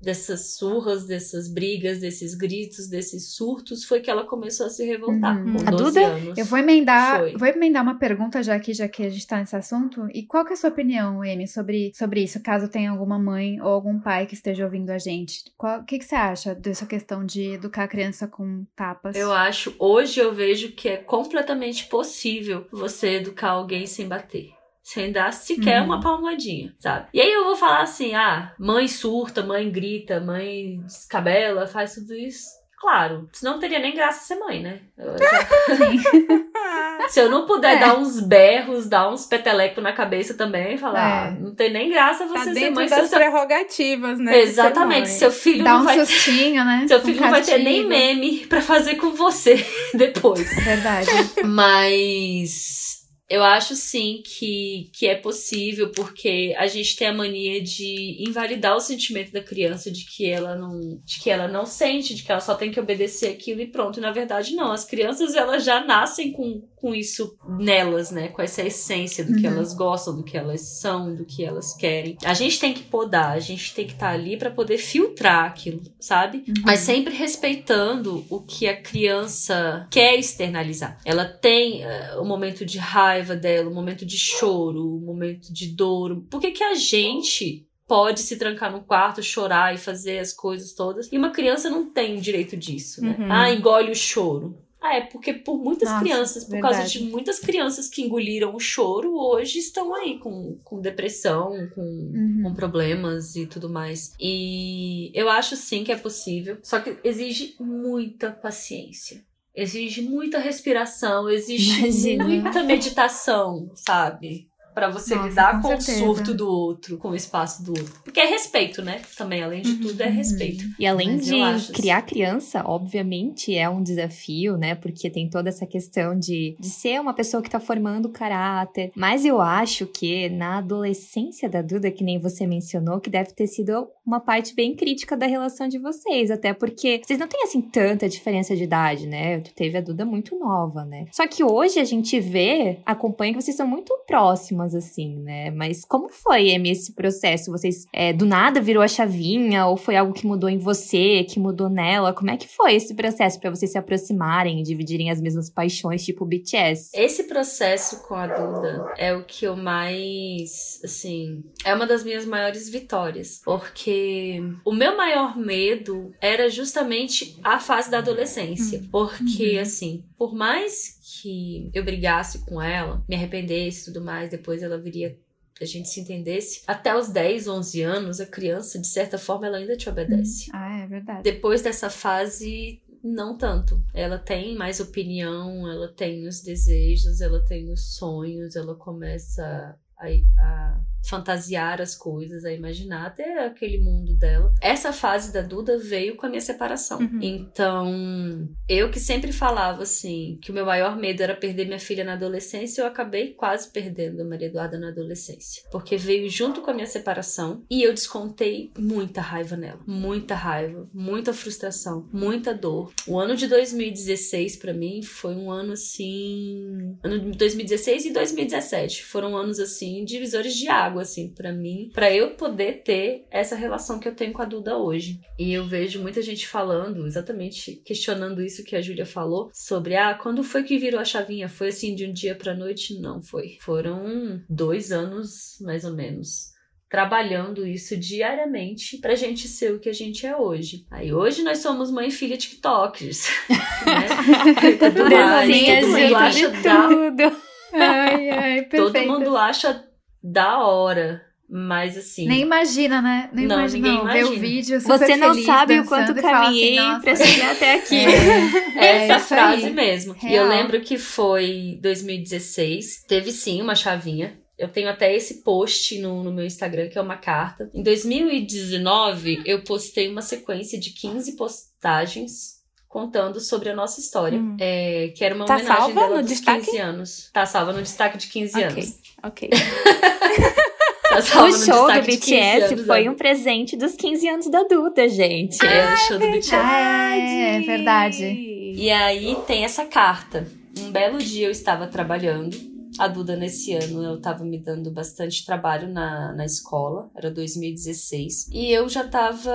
dessas surras, dessas brigas, desses gritos, desses surtos, foi que ela começou a se revoltar. Uhum. Com 12 a Duda, anos. eu vou emendar, foi. vou emendar uma pergunta já que já que a gente tá nesse assunto. E qual que é a sua opinião, Amy, sobre, sobre isso? Caso tenha alguma mãe ou algum pai que esteja ouvindo a gente, o que, que você acha dessa questão de educar a criança com tapas? Eu acho, hoje eu vejo que é completamente possível você educar alguém sem bater sem dar sequer uhum. uma palmadinha, sabe? E aí eu vou falar assim: ah, mãe surta, mãe grita, mãe descabela, faz tudo isso. Claro, senão não teria nem graça ser mãe, né? Eu já... Se eu não puder é. dar uns berros, dar uns petelecos na cabeça também, falar, é. ah, não tem nem graça você tá ser mãe. Das seu... prerrogativas, né? Exatamente. Seu filho Dá não um vai sustinho, né? Seu filho um não vai ter nem meme para fazer com você depois. Verdade. Mas eu acho sim que, que é possível, porque a gente tem a mania de invalidar o sentimento da criança de que ela não, de que ela não sente, de que ela só tem que obedecer aquilo e pronto. E na verdade, não. As crianças elas já nascem com, com isso nelas, né? Com essa essência do que uhum. elas gostam, do que elas são, do que elas querem. A gente tem que podar, a gente tem que estar tá ali para poder filtrar aquilo, sabe? Uhum. Mas sempre respeitando o que a criança quer externalizar. Ela tem uh, o momento de raiva raiva dela, o momento de choro, o momento de dor. Por que, que a gente pode se trancar no quarto, chorar e fazer as coisas todas? E uma criança não tem o direito disso, né? Uhum. Ah, engole o choro. Ah, é porque por muitas Nossa, crianças, por verdade. causa de muitas crianças que engoliram o choro, hoje estão aí com, com depressão, com, uhum. com problemas e tudo mais. E eu acho sim que é possível, só que exige muita paciência exige muita respiração, exige Imagina. muita meditação, sabe? Para você Nossa, lidar com com, o surto do outro, com o espaço do outro. Porque é respeito, né? Também, além de tudo, é respeito. E além Mas de acho, criar criança, obviamente é um desafio, né? Porque tem toda essa questão de, de ser uma pessoa que tá formando caráter. Mas eu acho que na adolescência da Duda, que nem você mencionou, que deve ter sido uma parte bem crítica da relação de vocês. Até porque vocês não têm, assim, tanta diferença de idade, né? Tu teve a Duda muito nova, né? Só que hoje a gente vê, acompanha que vocês são muito próximas, assim, né? Mas como foi, Amy, esse processo? Vocês, é, do nada, virou a chavinha? Ou foi algo que mudou em você, que mudou nela? Como é que foi esse processo pra vocês se aproximarem e dividirem as mesmas paixões, tipo BTS? Esse processo com a Duda é o que eu mais, assim, é uma das minhas maiores vitórias, porque o meu maior medo era justamente a fase da adolescência, porque assim, por mais que eu brigasse com ela, me arrependesse e tudo mais, depois ela viria a gente se entendesse, até os 10, 11 anos, a criança, de certa forma, ela ainda te obedece. Ah, é verdade. Depois dessa fase, não tanto. Ela tem mais opinião, ela tem os desejos, ela tem os sonhos, ela começa a, a fantasiar as coisas, a imaginar até aquele mundo dela. Essa fase da Duda veio com a minha separação. Uhum. Então, eu que sempre falava assim, que o meu maior medo era perder minha filha na adolescência, eu acabei quase perdendo a Maria Eduarda na adolescência. Porque veio junto com a minha separação e eu descontei muita raiva nela. Muita raiva, muita frustração, muita dor. O ano de 2016 pra mim foi um ano assim, ano de 2016 e 2017 foram anos assim divisores de água assim para mim, para eu poder ter essa relação que eu tenho com a Duda hoje. E eu vejo muita gente falando, exatamente questionando isso que a Júlia falou sobre ah, quando foi que virou a chavinha? Foi assim de um dia pra noite? Não foi. Foram dois anos mais ou menos trabalhando isso diariamente pra gente ser o que a gente é hoje. Aí hoje nós somos mãe e filha TikTokers, né? E tudo mais, Dancinha todo mundo acha da. Ai, ai, Todo mundo acha da hora, mas assim. Nem imagina, né? Nem Não, imagina. ninguém Não, ver o imagina. vídeo super Você não feliz, sabe o quanto e fala caminhei assim, pra "Nossa, chegar até aqui. É, é Essa frase aí. mesmo. E Real. eu lembro que foi 2016. Teve sim uma chavinha. Eu tenho até esse post no, no meu Instagram, que é uma carta. Em 2019, eu postei uma sequência de 15 postagens contando sobre a nossa história. Hum. É, que era uma Tá homenagem salva dela no dos destaque? 15 anos. Tá salva no destaque de 15 Ok. anos. Ok. Tá salva O show do destaque de 15 BTS anos, foi um presente dos 15 anos da Duda, gente. Era o show do BTS. Ah, é, é verdade. E aí tem essa carta. Um belo dia eu estava trabalhando. A Duda, nesse ano, eu estava me dando bastante trabalho na, na escola. Era 2016. E eu já tava.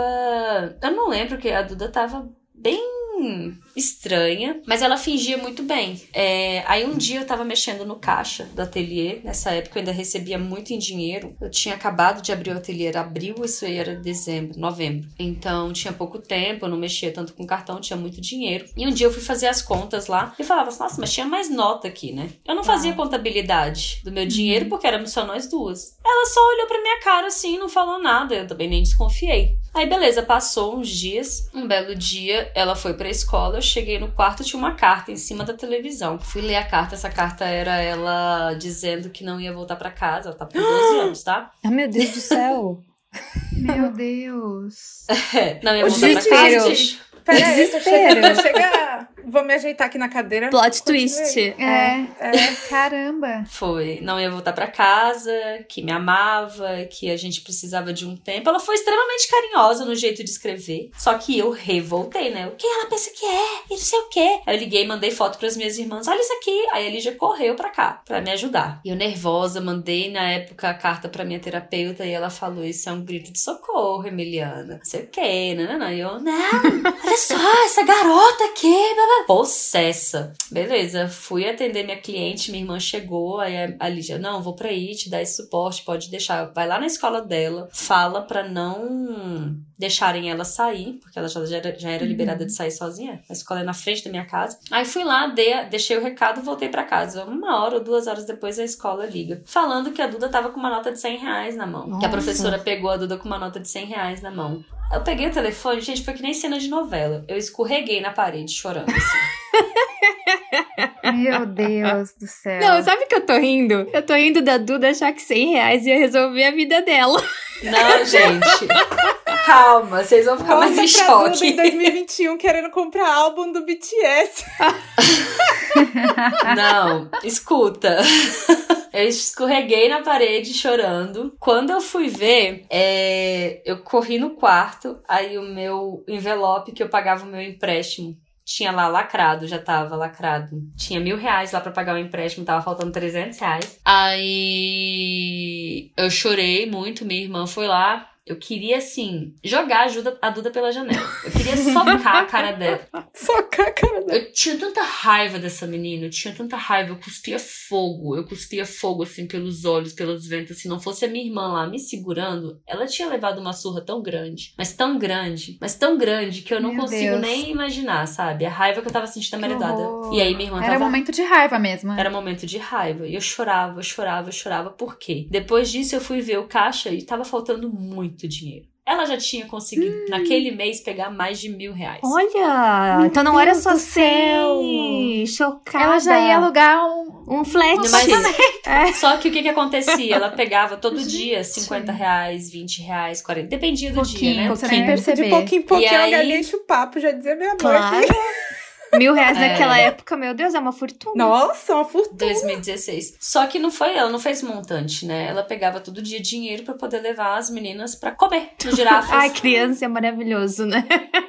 Eu não lembro que a Duda tava bem estranha, mas ela fingia muito bem. É, aí um dia eu tava mexendo no caixa do ateliê, nessa época eu ainda recebia muito em dinheiro. Eu tinha acabado de abrir o ateliê, era abril, isso aí era dezembro, novembro. Então tinha pouco tempo, eu não mexia tanto com cartão, tinha muito dinheiro. E um dia eu fui fazer as contas lá e falava, nossa, mas tinha mais nota aqui, né? Eu não fazia contabilidade do meu dinheiro porque éramos só nós duas. Ela só olhou pra minha cara assim, não falou nada, eu também nem desconfiei. Aí beleza, passou uns dias, um belo dia, ela foi pra escola, eu cheguei no quarto, tinha uma carta em cima da televisão. Fui ler a carta, essa carta era ela dizendo que não ia voltar pra casa, ela tá com 12 anos, tá? Ah, meu Deus do céu. Meu Deus. É, não ia O voltar pra desespero. casa. Peraí, tô chegando, chega. Vou me ajeitar aqui na cadeira. Plot twist. É, É. caramba. Foi, não ia voltar pra casa, que me amava, que a gente precisava de um tempo. Ela foi extremamente carinhosa no jeito de escrever. Só que eu revoltei, né? O que ela pensa que é? E não sei o quê. Aí eu liguei, mandei foto pras minhas irmãs. Olha isso aqui. Aí a Lígia correu pra cá, pra me ajudar. E eu nervosa, mandei na época a carta pra minha terapeuta e ela falou: Isso é um grito de socorro, Emiliana. Não sei o quê, não, não, não. E eu, não, olha só, essa garota aqui, blá, blá. Possessa. Beleza, fui atender minha cliente, minha irmã chegou, aí a- Lígia, não, vou pra aí, te dar esse suporte, pode deixar. Vai lá na escola dela, fala pra não deixarem ela sair, porque ela já, já era, já era liberada de sair sozinha. A escola é na frente da minha casa. Aí fui lá, dei, deixei o recado e voltei pra casa. Uma hora ou duas horas depois a escola liga, falando que a Duda tava com uma nota de 100 reais na mão. Que a Nossa. professora pegou a Duda com uma nota de 100 reais na mão. Eu peguei o telefone, gente, foi que nem cena de novela. Eu escorreguei na parede chorando. assim. Meu Deus do céu. Não, sabe que eu tô rindo? Eu tô rindo da Duda achar que 100 reais ia resolver a vida dela. Não, gente. Calma, vocês vão ficar mais em choque. Duda em 2021 querendo comprar álbum do BTS. Não, escuta. Eu escorreguei na parede chorando. Quando eu fui ver, é, eu corri no quarto, aí o meu envelope que eu pagava o meu empréstimo tinha lá lacrado, já tava lacrado. Tinha mil reais lá pra pagar o empréstimo, tava faltando 300 reais. Aí eu chorei muito, minha irmã foi lá. Eu queria, assim, jogar a, Duda, a Duda pela janela. Eu queria socar a cara dela. Socar a cara dela. Eu tinha tanta raiva dessa menina, eu tinha tanta raiva, eu cuspia fogo, eu cuspia fogo assim pelos olhos, pelos ventos. Se não fosse a minha irmã lá me segurando, ela tinha levado uma surra tão grande, mas tão grande, mas tão grande que eu não Meu consigo Deus. nem imaginar, sabe? A raiva que eu tava sentindo da maridada. E aí minha irmã Era tava. momento de raiva mesmo. Era momento de raiva. E eu chorava, eu chorava, eu chorava. Por quê? Depois disso, eu fui ver o caixa e tava faltando muito dinheiro. Ela já tinha conseguido, Hum. naquele mês, pegar mais de mil reais. Olha! Meu então não era Deus só do céu. 100. Chocada. Ela já ia alugar um. Um flat. Mas, Só que o que que acontecia? Ela pegava todo dia 50 reais, 20 reais, 40. Dependia do dia, né? Pouquinho, você nem Pouquinho. perceber. De pouquinho em pouquinho E a aí- galinha enche o papo, já dizia minha mãe. Claro. Mil reais É. naquela época, meu Deus, é uma fortuna. Nossa, uma fortuna. 2016. Só que não foi, ela não fez montante, né? Ela pegava todo dia dinheiro pra poder levar as meninas pra comer no girafas. Ai, criança é maravilhoso, né?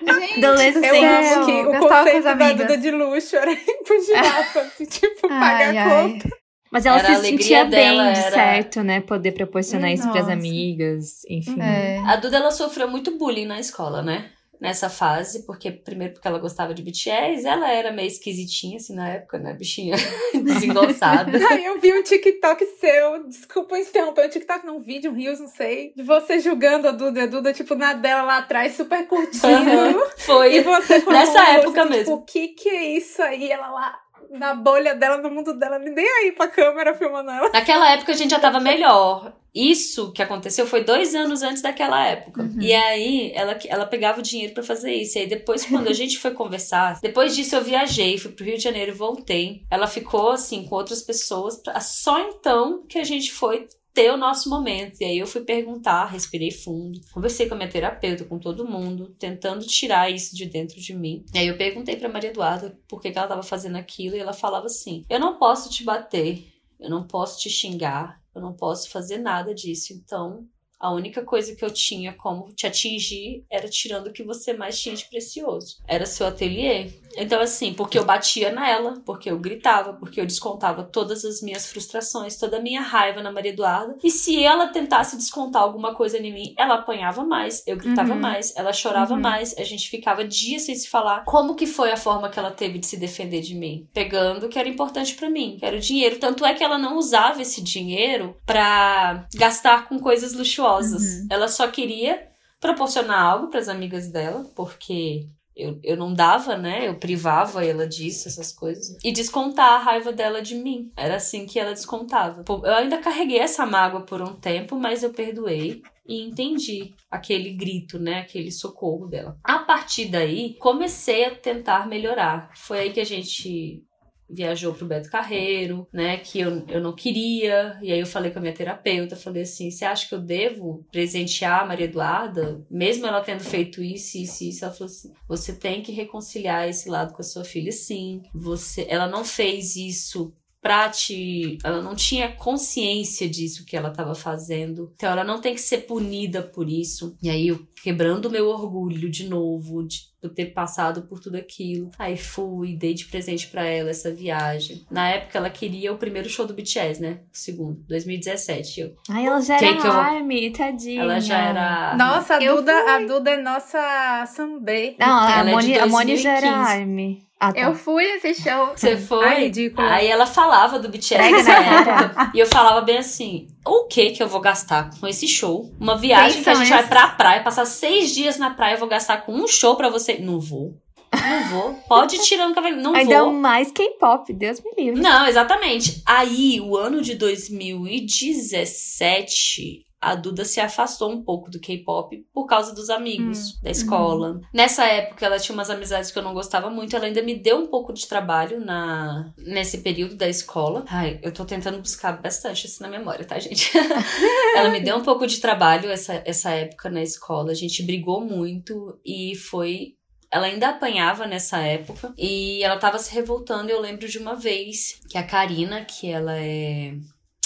Gente, Adolescente. Eu amo que o conceito da. Duda de luxo era ir pro girafa, assim, tipo, pagar Ai, a ai. conta. Mas ela Era se sentia alegria bem, dela, de era- certo, né? Poder proporcionar isso pras Nossa. amigas, enfim. É. A Duda, ela sofreu muito bullying na escola, né? Nessa fase, porque primeiro porque ela gostava de BTS, ela era meio esquisitinha, assim, na época, né? Bichinha desengonçada. Aí eu vi um TikTok seu, desculpa interromper, um TikTok, não, um vídeo, um Reels, não sei, de você julgando a Duda, e a Duda, tipo, na dela lá atrás, super curtindo. E Foi. você com a Nessa mão no rosto, época assim, mesmo. Tipo, o que que é isso aí? Ela lá, na bolha dela, no mundo dela, nem aí pra câmera filmando ela. Naquela época a gente já tava melhor. Isso que aconteceu foi dois anos antes daquela época. Uhum. E aí ela, ela pegava o dinheiro pra fazer isso. E aí depois, quando a gente foi conversar, depois disso eu viajei, fui pro Rio de Janeiro e voltei. Ela ficou assim com outras pessoas. Só então que a gente foi ter o nosso momento. E aí eu fui perguntar, respirei fundo, conversei com a minha terapeuta, com todo mundo, tentando tirar isso de dentro de mim. E aí eu perguntei pra Maria Eduarda por que, que ela tava fazendo aquilo, e ela falava assim: Eu não posso te bater, eu não posso te xingar, eu não posso fazer nada disso. Então, a única coisa que eu tinha como te atingir era tirando o que você mais tinha de precioso. Era seu ateliê. Então, assim, porque eu batia nela, porque eu gritava, porque eu descontava todas as minhas frustrações, toda a minha raiva na Maria Eduarda. E se ela tentasse descontar alguma coisa em mim, ela apanhava mais, eu gritava Uhum. mais, ela chorava Uhum. mais, a gente ficava dias sem se falar. Como que foi a forma que ela teve de se defender de mim? Pegando o que era importante pra mim, que era o dinheiro. Tanto é que ela não usava esse dinheiro pra gastar com coisas luxuosas. Uhum. Ela só queria proporcionar algo pras amigas dela, porque eu, eu não dava, né? Eu privava ela disso, essas coisas. E descontar a raiva dela de mim. Era assim que ela descontava. Eu ainda carreguei essa mágoa por um tempo, mas eu perdoei e entendi aquele grito, né? Aquele socorro dela. A partir daí, comecei a tentar melhorar. Foi aí que a gente viajou pro Beto Carreiro, né, que eu, eu não queria, e aí eu falei com a minha terapeuta, falei assim, você acha que eu devo presentear a Maria Eduarda, mesmo ela tendo feito isso, isso, isso, ela falou assim, você tem que reconciliar esse lado com a sua filha sim, você, ela não fez isso pra te, ela não tinha consciência disso que ela estava fazendo, então ela não tem que ser punida por isso, e aí eu quebrando o meu orgulho de novo, de eu ter passado por tudo aquilo. Aí fui, dei de presente pra ela essa viagem. Na época ela queria o primeiro show do BTS, né? O segundo, 2017. Eu. Ai, ela já Quem era eu- Army, tadinha. Ela já era. Nossa, a Duda, a Duda é nossa Sambê. Não, a Ela é de Moni, a Moni já era 2015. Army. Ah, tá. Eu fui nesse show. Você foi? Ai. Aí ela falava do BTS nessa na época. e eu falava bem assim: o que que eu vou gastar com esse show? Uma viagem que a gente são vai pra praia, passar seis dias na praia, eu vou gastar com um show pra você. Não vou. Não vou. Pode ir tirando o cabelo. Não Ainda vou. mais K-pop, Deus me livre. Não, exatamente. Aí, o ano de 2017, a Duda se afastou um pouco do K-pop por causa dos amigos Hum. da escola. Nessa época, ela tinha umas amizades que eu não gostava muito. Ela ainda me deu um pouco de trabalho na nesse período da escola. Ai, eu tô tentando buscar bastante isso na memória, tá, gente? ela me deu um pouco de trabalho essa, essa época na escola. A gente brigou muito e foi ela ainda apanhava nessa época e ela tava se revoltando. Eu lembro de uma vez que a Karina, que ela é.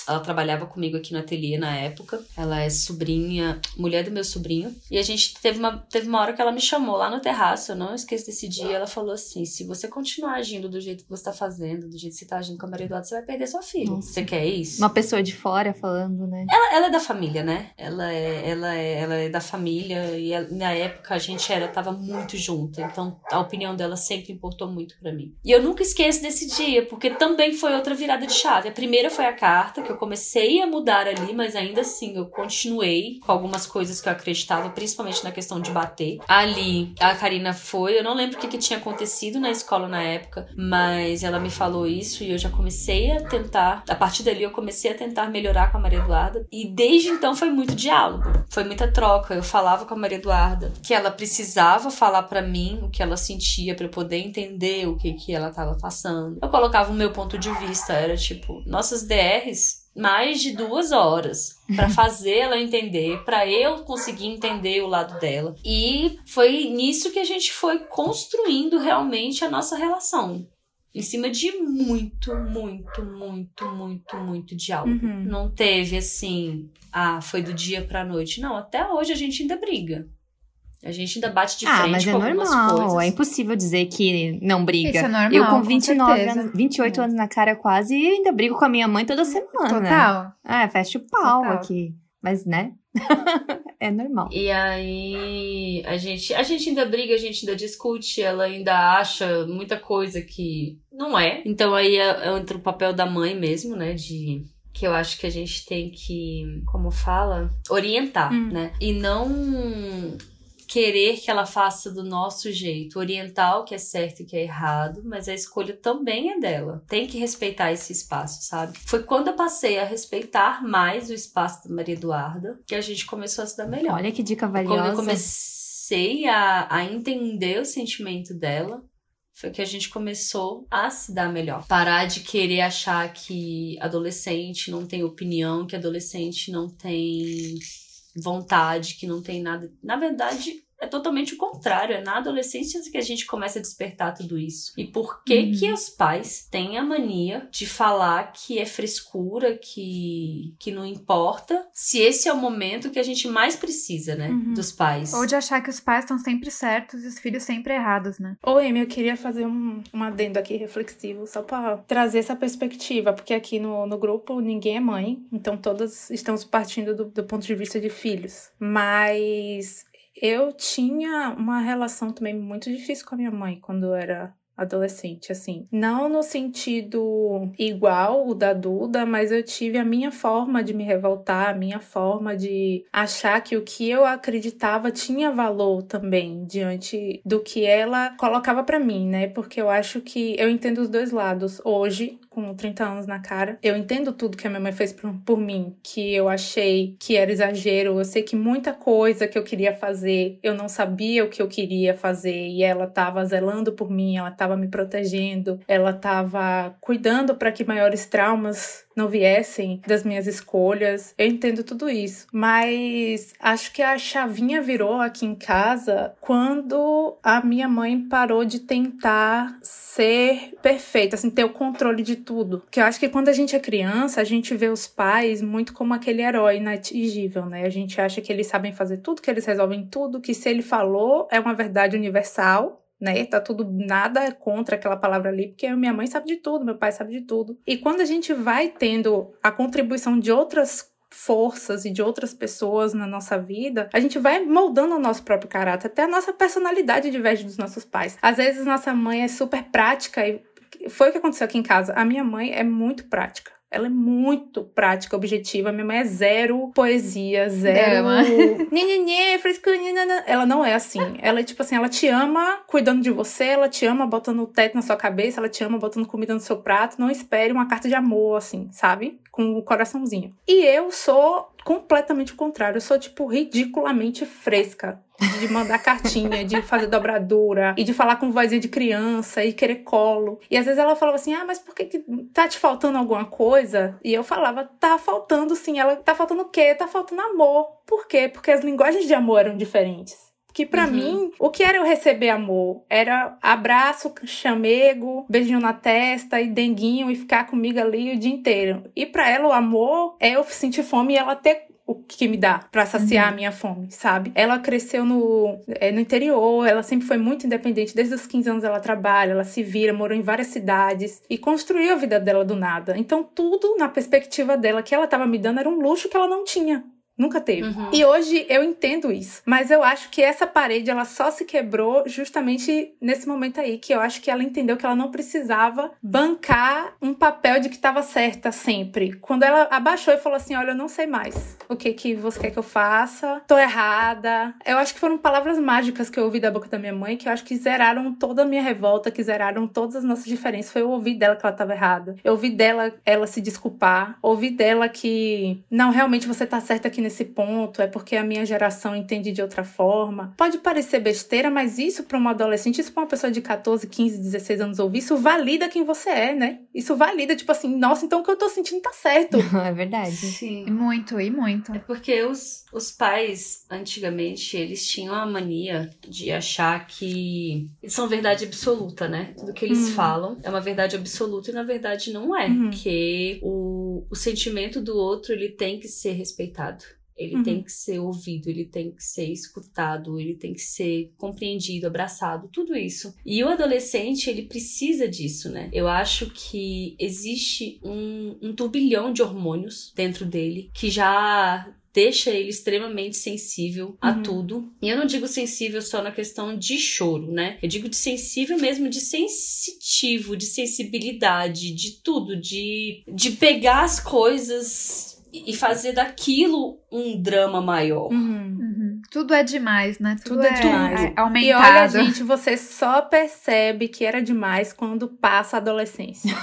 Ela trabalhava comigo aqui no ateliê na época. Ela é sobrinha, mulher do meu sobrinho. E a gente teve uma, teve uma hora que ela me chamou lá no terraço, eu não esqueço desse dia. Ela falou assim: se você continuar agindo do jeito que você tá fazendo, do jeito que você tá agindo com a Maria Eduarda, você vai perder sua filha. Nossa. Você quer isso? Uma pessoa de fora falando, né? Ela, ela é da família, né? Ela é, ela é, ela é da família e ela- na época a gente era tava muito junta, então a opinião dela sempre importou muito pra mim. E eu nunca esqueço desse dia, porque também foi outra virada de chave. A primeira foi a carta que eu comecei a mudar ali, mas ainda assim eu continuei com algumas coisas que eu acreditava, principalmente na questão de bater. Ali a Karina foi, eu não lembro o que, que tinha acontecido na escola na época, mas ela me falou isso e eu já comecei a tentar, a partir dali eu comecei a tentar melhorar com a Maria Eduarda e desde então foi muito diálogo, foi muita troca. Eu falava com a Maria Eduarda que ela precisava falar pra mim o que ela sentia pra eu poder entender o que que ela tava passando. Eu colocava o meu ponto de vista, era tipo, nossas DRs mais de duas horas pra fazer ela entender, pra eu conseguir entender o lado dela. E foi nisso que a gente foi construindo realmente a nossa relação. Em cima de muito, muito, muito, muito, muito diálogo. Uhum. Não teve assim, ah, foi do dia pra noite. Não, até hoje a gente ainda briga. A gente ainda bate de ah, frente mas é com algumas normal. coisas. É impossível dizer que não briga. Isso é normal, eu com com 29 certeza. anos, 28 É. anos na cara quase e ainda brigo com a minha mãe toda semana. Total. É, fecha o pau Total. aqui. Mas, né? é normal. E aí a gente, a gente ainda briga, a gente ainda discute, ela ainda acha muita coisa que não é. Então aí é- entra o papel da mãe mesmo, né? De que eu acho que a gente tem que, como fala, orientar, Hum. né? E não querer que ela faça do nosso jeito, orientar o que é certo e o que é errado, mas a escolha também é dela. Tem que respeitar esse espaço, sabe? Foi quando eu passei a respeitar mais o espaço da Maria Eduarda que a gente começou a se dar melhor. Olha que dica Quando eu valiosa. comecei a, a entender o sentimento dela, foi que a gente começou a se dar melhor. Parar de querer achar que adolescente não tem opinião, que adolescente não tem vontade, que não tem nada. Na verdade, é totalmente o contrário. É na adolescência que a gente começa a despertar tudo isso. E por que Uhum. que os pais têm a mania de falar que é frescura, que, que não importa, se esse é o momento que a gente mais precisa, né? Uhum. Dos pais. Ou de achar que os pais estão sempre certos e os filhos sempre errados, né? Ô, Amy, eu queria fazer um, um adendo aqui reflexivo, só pra trazer essa perspectiva, porque aqui no, no grupo ninguém é mãe, então todas estamos partindo do, do ponto de vista de filhos. Mas eu tinha uma relação também muito difícil com a minha mãe quando eu era adolescente, assim. Não no sentido igual o da Duda, mas eu tive a minha forma de me revoltar, a minha forma de achar que o que eu acreditava tinha valor também diante do que ela colocava pra mim, né? Porque eu acho que eu entendo os dois lados hoje. Com 30 anos na cara, eu entendo tudo que a minha mãe fez por, por mim, que eu achei que era exagero. Eu sei que muita coisa que eu queria fazer, eu não sabia o que eu queria fazer, e ela tava zelando por mim, ela tava me protegendo, ela tava cuidando para que maiores traumas não viessem das minhas escolhas. Eu entendo tudo isso, mas acho que a chavinha virou aqui em casa quando a minha mãe parou de tentar ser perfeita, assim, ter o controle de tudo. Porque eu acho que quando a gente é criança, a gente vê os pais muito como aquele herói inatingível, né? A gente acha que eles sabem fazer tudo, que eles resolvem tudo, que se ele falou é uma verdade universal né? Tá tudo nada contra aquela palavra ali, porque minha mãe sabe de tudo, meu pai sabe de tudo. E quando a gente vai tendo a contribuição de outras forças e de outras pessoas na nossa vida, a gente vai moldando o nosso próprio caráter, até a nossa personalidade diverge dos nossos pais. Às vezes nossa mãe é super prática e foi o que aconteceu aqui em casa. A minha mãe é muito prática. Ela é muito prática, objetiva. Minha mãe é zero poesia, zero. Nhenhenhê, nanã. Ela não é assim. Ela é tipo assim, ela te ama cuidando de você, ela te ama botando o teto na sua cabeça, ela te ama botando comida no seu prato. Não espere uma carta de amor, assim, sabe? Com o coraçãozinho. E eu sou completamente o contrário. Eu sou, tipo, ridiculamente fresca de mandar cartinha, de fazer dobradura e de falar com vozinha de criança e querer colo. E às vezes ela falava assim: "Ah, mas por que, que tá te faltando alguma coisa?" E eu falava: "Tá faltando sim". Ela: "Tá faltando o quê? Tá faltando amor". Por quê? Porque as linguagens de amor eram diferentes que para uhum. mim, o que era eu receber amor? Era abraço, chamego, beijinho na testa e denguinho e ficar comigo ali o dia inteiro. E para ela o amor é eu sentir fome e ela ter o que me dá para saciar uhum. a minha fome, sabe? Ela cresceu no, é, no interior, ela sempre foi muito independente, desde os 15 anos ela trabalha, ela se vira, morou em várias cidades e construiu a vida dela do nada. Então tudo na perspectiva dela que ela estava me dando era um luxo que ela não tinha. Nunca teve. Uhum. E hoje eu entendo isso. Mas eu acho que essa parede, ela só se quebrou justamente nesse momento aí, que eu acho que ela entendeu que ela não precisava bancar um papel de que estava certa sempre. Quando ela abaixou e falou assim: Olha, eu não sei mais o que, que você quer que eu faça, tô errada. Eu acho que foram palavras mágicas que eu ouvi da boca da minha mãe, que eu acho que zeraram toda a minha revolta, que zeraram todas as nossas diferenças. Foi eu ouvir dela que ela estava errada. Eu ouvi dela ela se desculpar, ouvi dela que, não, realmente você tá certa aqui nesse ponto, é porque a minha geração entende de outra forma. Pode parecer besteira, mas isso para uma adolescente, isso para uma pessoa de 14, 15, 16 anos ouvir, isso valida quem você é, né? Isso valida, tipo assim, nossa, então o que eu tô sentindo tá certo. é verdade. Sim. E muito, e muito. É porque os, os pais, antigamente, eles tinham a mania de achar que eles são verdade absoluta, né? Tudo que eles uhum. falam é uma verdade absoluta e na verdade não é. Uhum. Porque o, o sentimento do outro, ele tem que ser respeitado. Ele uhum. tem que ser ouvido, ele tem que ser escutado, ele tem que ser compreendido, abraçado, tudo isso. E o adolescente, ele precisa disso, né? Eu acho que existe um, um turbilhão de hormônios dentro dele que já deixa ele extremamente sensível a uhum. tudo. E eu não digo sensível só na questão de choro, né? Eu digo de sensível mesmo, de sensitivo, de sensibilidade, de tudo, de, de pegar as coisas e fazer daquilo um drama maior. Uhum. Uhum. Tudo é demais, né? Tudo, Tudo é, é demais. É aumentado. E olha, gente, você só percebe que era demais quando passa a adolescência.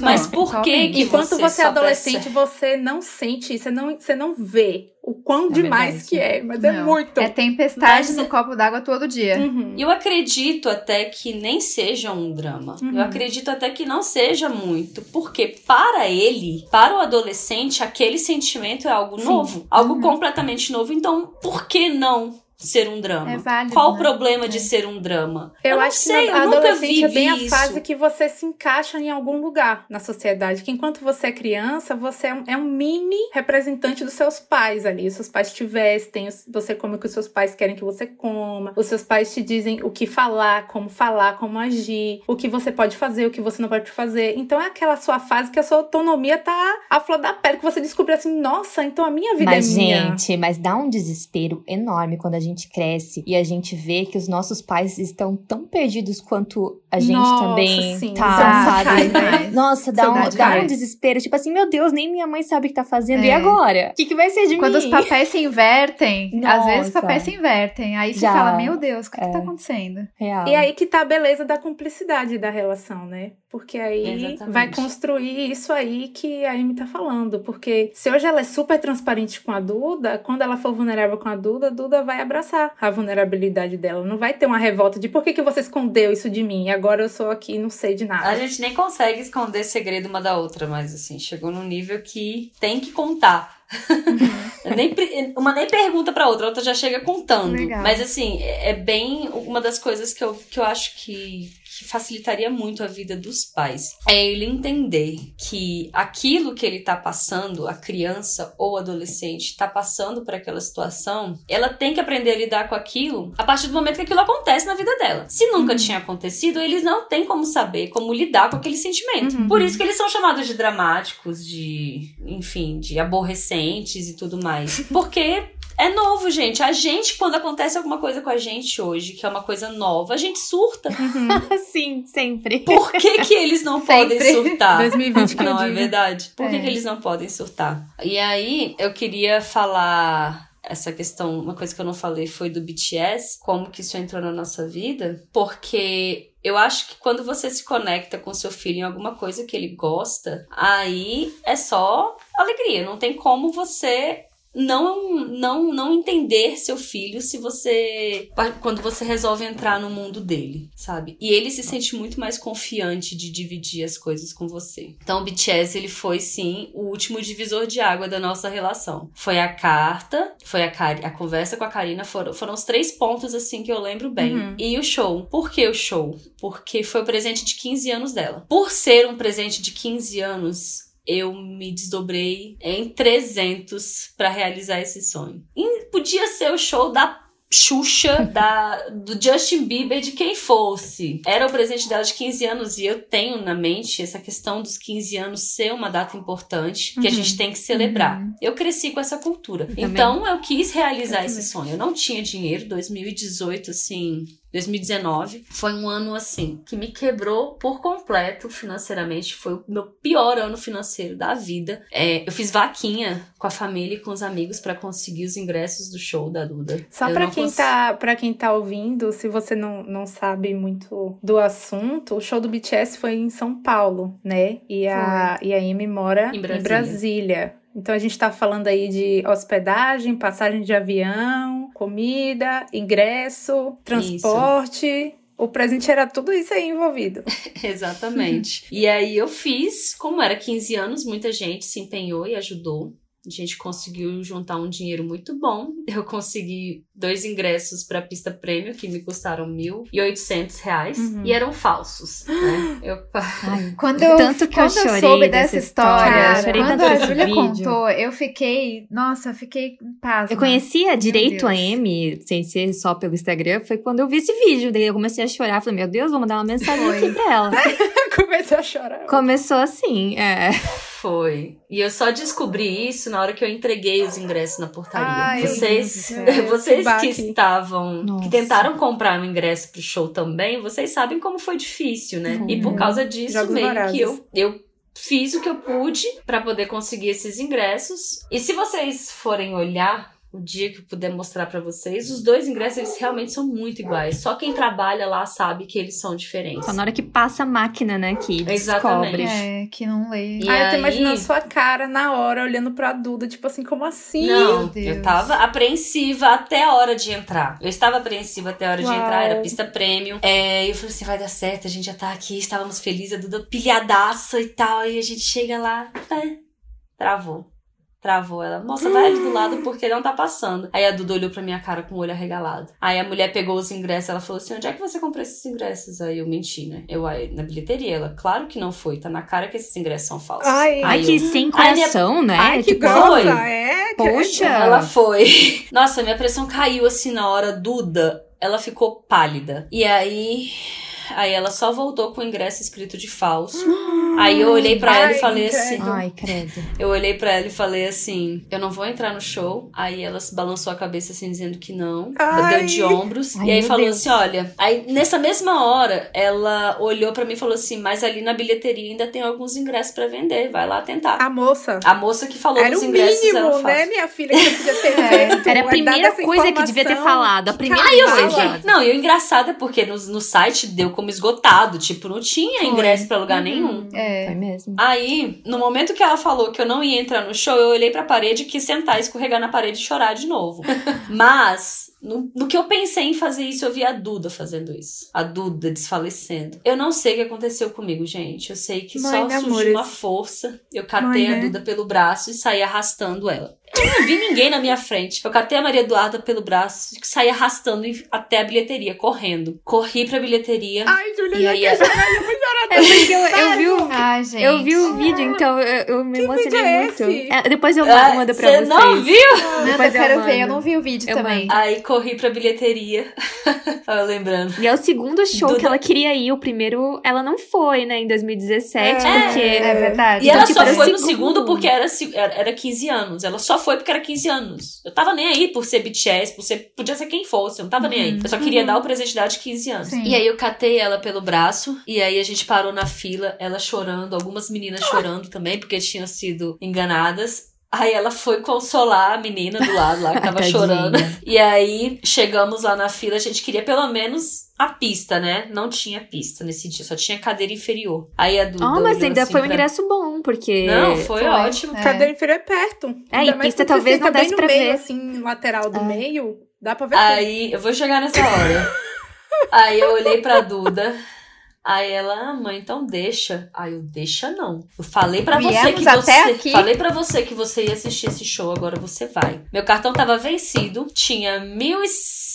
Mas por que que Enquanto você, você é adolescente, percebe? você não sente, você não, você não vê o quão é demais verdade. que é, mas é não. é muito. É tempestade mas... no copo d'água todo dia. Uhum. Eu acredito até que nem seja um drama. Uhum. Eu acredito até que não seja muito, porque para ele, para o adolescente, aquele sentimento é algo Sim. novo, algo uhum. completamente novo. Então, por que não ser um drama? É válido, Qual né? o problema é. de ser um drama? Eu, eu acho sei, que a adolescente é bem a fase que você se encaixa em algum lugar na sociedade. Que enquanto você é criança, você é um, é um mini representante dos seus pais ali. Os seus pais te vestem, você come o que os seus pais querem que você coma. Os seus pais te dizem o que falar, como falar, como agir, o que você pode fazer, o que você não pode fazer. Então é aquela sua fase que a sua autonomia tá à flor da pele, que você descobre assim, nossa, então a minha vida mas, é minha. Gente, mas dá um desespero enorme quando a gente cresce e a gente vê que os nossos pais estão tão perdidos quanto a gente Nossa, também sim, tá, sabe? Né? Nossa, dá um, dá um desespero. Tipo assim, meu Deus, nem minha mãe sabe o que tá fazendo. É. E agora? O que, que vai ser de Quando mim? os papéis se invertem, Nossa. às vezes os papéis se invertem. Aí você Já. fala, meu Deus, o que, é. que tá é. acontecendo? Real. E aí que tá a beleza da cumplicidade da relação, né? Porque aí Exatamente. vai construir isso aí que a Amy tá falando. Porque se hoje ela é super transparente com a Duda, quando ela for vulnerável com a Duda, a Duda vai abraçar a vulnerabilidade dela. Não vai ter uma revolta de por que, que você escondeu isso de mim? E agora eu sou aqui e não sei de nada. A gente nem consegue esconder segredo uma da outra, mas assim, chegou num nível que tem que contar. Uhum. nem, uma nem pergunta pra outra, a outra já chega contando. Legal. Mas assim, é, é bem uma das coisas que eu, que eu acho que que facilitaria muito a vida dos pais é ele entender que aquilo que ele tá passando, a criança ou adolescente tá passando por aquela situação, ela tem que aprender a lidar com aquilo a partir do momento que aquilo acontece na vida dela. Se nunca uhum. tinha acontecido, eles não têm como saber como lidar com aquele sentimento. Uhum. Por isso que eles são chamados de dramáticos, de, enfim, de aborrecentes e tudo mais. Porque é novo, gente. A gente, quando acontece alguma coisa com a gente hoje, que é uma coisa nova, a gente surta. Uhum. Sim, sempre. Por que, que eles não podem surtar? 2020 que Não é verdade? Por que, é. que eles não podem surtar? E aí, eu queria falar essa questão, uma coisa que eu não falei foi do BTS, como que isso entrou na nossa vida, porque eu acho que quando você se conecta com seu filho em alguma coisa que ele gosta, aí é só alegria, não tem como você não não não entender seu filho se você quando você resolve entrar no mundo dele, sabe? E ele se sente muito mais confiante de dividir as coisas com você. Então o BTS ele foi sim o último divisor de água da nossa relação. Foi a carta, foi a, a conversa com a Karina, foram, foram os três pontos assim que eu lembro bem. Uhum. E o show. Por que o show? Porque foi o presente de 15 anos dela. Por ser um presente de 15 anos, eu me desdobrei em 300 para realizar esse sonho. E podia ser o show da Xuxa, da, do Justin Bieber, de quem fosse. Era o presente dela de 15 anos e eu tenho na mente essa questão dos 15 anos ser uma data importante que uhum. a gente tem que celebrar. Uhum. Eu cresci com essa cultura. Eu então eu quis realizar eu esse sonho. Eu não tinha dinheiro, 2018, assim, 2019 foi um ano assim que me quebrou por completo financeiramente. Foi o meu pior ano financeiro da vida. É, eu fiz vaquinha com a família e com os amigos para conseguir os ingressos do show da Duda. Só para quem cons... tá quem tá ouvindo, se você não, não sabe muito do assunto, o show do BTS foi em São Paulo, né? E a e a Amy mora em Brasília. Em Brasília. Então a gente está falando aí de hospedagem, passagem de avião, comida, ingresso, transporte. Isso. O presente era tudo isso aí envolvido. Exatamente. e aí eu fiz, como era 15 anos, muita gente se empenhou e ajudou. A gente conseguiu juntar um dinheiro muito bom. Eu consegui dois ingressos para a pista prêmio que me custaram mil e oitocentos reais uhum. e eram falsos. Né? Eu... Ai, quando eu, tanto que quando eu, eu soube dessa história, história quando a Júlia contou, eu fiquei, nossa, fiquei em paz. Eu conhecia direito a Amy, sem ser só pelo Instagram, foi quando eu vi esse vídeo. Daí eu comecei a chorar, falei, meu Deus, vou mandar uma mensagem aqui pra ela. Comecei a chorar. Começou assim, é. Foi. E eu só descobri isso na hora que eu entreguei os ingressos na portaria. Ai, vocês, vocês que, estavam, Nossa. que tentaram comprar um ingresso pro show também, vocês sabem como foi difícil, né? E por causa disso Jogos mesmo que eu, eu fiz o que eu pude para poder conseguir esses ingressos. E se vocês forem olhar o dia que eu puder mostrar para vocês. Os dois ingressos, eles realmente são muito iguais. Só quem trabalha lá sabe que eles são diferentes. Só na hora que passa a máquina, né, que Exatamente. descobre. É, que não lê. E ah, aí... eu tô imaginando a sua cara na hora, olhando pra Duda, tipo assim, como assim? Não, eu tava apreensiva até a hora de entrar. Eu estava apreensiva até a hora Uau. de entrar, era pista premium. É, eu falei assim, vai dar certo, a gente já tá aqui, estávamos felizes, a Duda pilhadaça e tal, e a gente chega lá, é, travou. Travou ela. Moça, vai ali do lado porque não tá passando. Aí a Duda olhou pra minha cara com o olho arregalado. Aí a mulher pegou os ingressos. Ela falou assim: onde é que você comprou esses ingressos? Aí eu menti, né? Eu aí, na bilheteria. Ela, claro que não foi. Tá na cara que esses ingressos são falsos. Ai, Ai que eu, sem coração, minha... né? Ai, que tipo, grossa, foi. É, Poxa. Ela foi. Nossa, minha pressão caiu assim na hora. Duda, ela ficou pálida. E aí. Aí ela só voltou com o ingresso escrito de falso. Aí eu olhei para ela e falei credo. assim. Ai, credo. Eu olhei para ela e falei assim: eu não vou entrar no show. Aí ela balançou a cabeça assim, dizendo que não. Ai. Deu de ombros. Ai, e aí falou Deus. assim: olha. Aí nessa mesma hora, ela olhou para mim e falou assim: mas ali na bilheteria ainda tem alguns ingressos para vender. Vai lá tentar. A moça. A moça que falou era dos ingressos. Era o mínimo, né, minha filha, que podia ter feito. Era a primeira coisa que devia ter falado. A primeira Aí eu sei. Não, e o engraçado é porque no, no site deu como esgotado. Tipo, não tinha Foi. ingresso pra lugar uhum. nenhum. É. Foi mesmo. Aí, no momento que ela falou que eu não ia entrar no show, eu olhei pra parede, quis sentar, escorregar na parede e chorar de novo. Mas, no, no, que eu pensei em fazer isso, eu vi a Duda fazendo isso. A Duda desfalecendo. Eu não sei o que aconteceu comigo, gente. Eu sei que Mãe, só surgiu uma força. Eu catei Mãe, a né? Duda pelo braço e saí arrastando ela. Eu não vi ninguém na minha frente. Eu catei a Maria Eduarda pelo braço e saí arrastando até a bilheteria, correndo. Corri pra bilheteria. Ai, Julia, e aí, eu vi o, Ai, eu vi o vídeo, então eu, eu me que emocionei é muito. É, depois eu ah, mando pra vocês. Você não viu? Não, depois eu quero ver, eu não vi o vídeo eu também. Mando. Aí corri pra bilheteria. eu lembrando. E é o segundo show Do... que ela queria ir. O primeiro, ela não foi, né, em 2017. É, porque... é verdade. E então, ela tipo, só foi no segundo porque era, era 15 anos. Ela só foi porque era 15 anos. Eu tava nem aí por ser BTS, por ser. Podia ser quem fosse, eu não tava uhum. nem aí. Eu só queria uhum. dar o presente dela de 15 anos. Sim. E aí eu catei ela pelo braço, e aí a gente parou na fila, ela chorando, algumas meninas chorando também, porque tinham sido enganadas. Aí ela foi consolar a menina do lado lá que tava chorando. E aí chegamos lá na fila, a gente queria pelo menos a pista, né? Não tinha pista nesse dia, só tinha cadeira inferior. Aí a Duda Oh, mas ainda assim foi um pra- ingresso bom, porque. Não, foi, Foi. ótimo. É. Cadeira inferior é perto. É, Ainda e pista talvez não desse no pra meio, ver. assim, lateral do É. meio, dá pra ver Aí eu vou chegar nessa hora. aí eu olhei pra Duda. Aí ela, ah, mãe, então deixa. Aí eu, deixa não. Eu falei pra você que você. aqui. Falei pra você que você ia assistir esse show, agora você vai. Meu cartão tava vencido, tinha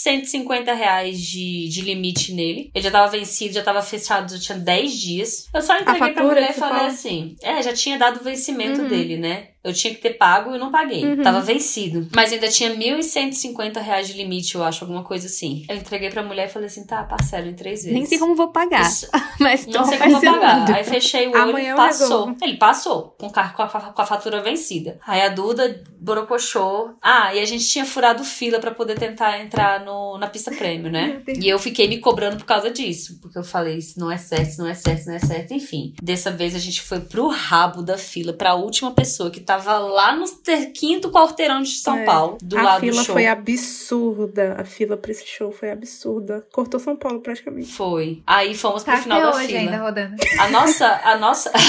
1.150 reais de, de limite nele. Ele já tava vencido, já tava fechado, já tinha 10 dias. Eu só entreguei pra fatura mulher que e falei fala? assim: é, já tinha dado o vencimento Uhum. dele, né? Eu tinha que ter pago e não paguei. Uhum. Tava vencido. Mas ainda tinha 1.150 reais de limite, eu acho, alguma coisa assim. Eu entreguei pra mulher e falei assim: tá, parcela em três vezes. Nem sei como vou pagar. Isso- Mas Não sei como vou pagar. Aí fechei o olho Amanhã e passou. Ele passou, com, o carro- com, a, com a fatura vencida. Aí a Duda borocochou. Ah, e a gente tinha furado fila pra poder tentar entrar no, na pista prêmio, né? E eu fiquei me cobrando por causa disso. Porque eu falei, isso não é certo, isso não é certo, isso não é certo. Enfim, dessa vez a gente foi pro rabo da fila, pra última pessoa que tava lá no ter- quinto quarteirão de São É. Paulo, do a lado fila do show. foi absurda. A fila pra esse show foi absurda. Cortou São Paulo praticamente. Foi. Aí fomos Tá pro final da hoje fila. ainda rodando. A nossa, a nossa.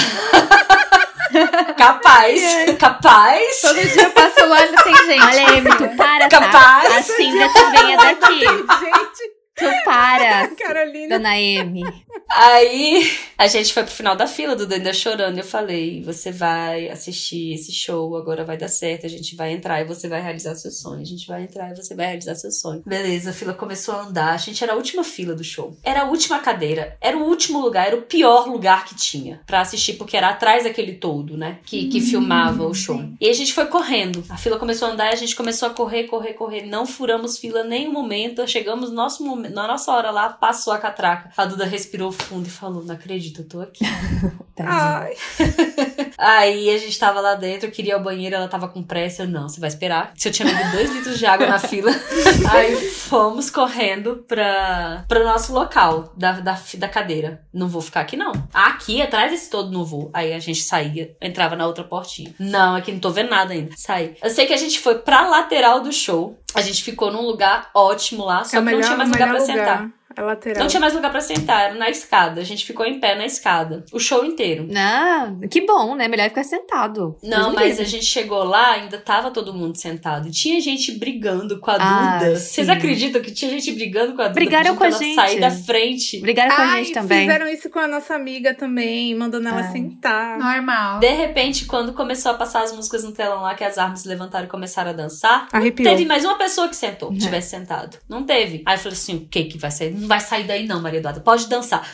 capaz, capaz. Todo dia eu passo lá e tem gente. Olha, tu para, tá? Capaz. A Cíndia também é daqui. Gente, Tu para, Carolina. dona Amy. Aí a gente foi pro final da fila, Duda ainda chorando. Eu falei: você vai assistir esse show, agora vai dar certo, a gente vai entrar e você vai realizar seu sonho. A gente vai entrar e você vai realizar seu sonho. Beleza, a fila começou a andar. A gente era a última fila do show. Era a última cadeira. Era o último lugar, era o pior lugar que tinha pra assistir, porque era atrás daquele todo, né? Que, que filmava o show. E a gente foi correndo. A fila começou a andar e a gente começou a correr, correr, correr. Não furamos fila nenhum momento. Chegamos no nosso momento, na nossa hora lá, passou a catraca. A Duda respirou fundo e falou: Não acredito, eu tô aqui. Ai, Aí a gente tava lá dentro, eu queria ao banheiro, ela tava com pressa. Eu, não, você vai esperar. Se eu tinha bebido dois litros de água na fila. Aí fomos correndo pra, pro nosso local da, da, da cadeira. Não vou ficar aqui, não. Aqui, atrás desse todo, não vou. Aí a gente saía, entrava na outra portinha. Não, aqui não tô vendo nada ainda. Saí. Eu sei que a gente foi pra lateral do show. A gente ficou num lugar ótimo lá, só é que o melhor, não tinha mais o lugar pra lugar. sentar. É lateral. Não tinha mais lugar pra sentar, era na escada. A gente ficou em pé na escada. O show inteiro. Não, que bom, né? Melhor ficar sentado. Não, Deus mas a gente chegou lá, ainda tava todo mundo sentado. E tinha gente brigando com a Ah, Duda. sim. Vocês acreditam que tinha gente brigando com a Duda? Brigaram com a gente. sair da frente. Brigaram com a Ai, gente também. fizeram isso com a nossa amiga também, mandando ela Ai. sentar. Normal. De repente, quando começou a passar as músicas no telão lá, que as armas levantaram e começaram a dançar, Arrepiou. teve mais uma pessoa que sentou, que tivesse sentado. Não teve. Aí eu falei assim: o que que vai sair? Não vai sair daí, não, Maria Eduarda. Pode dançar.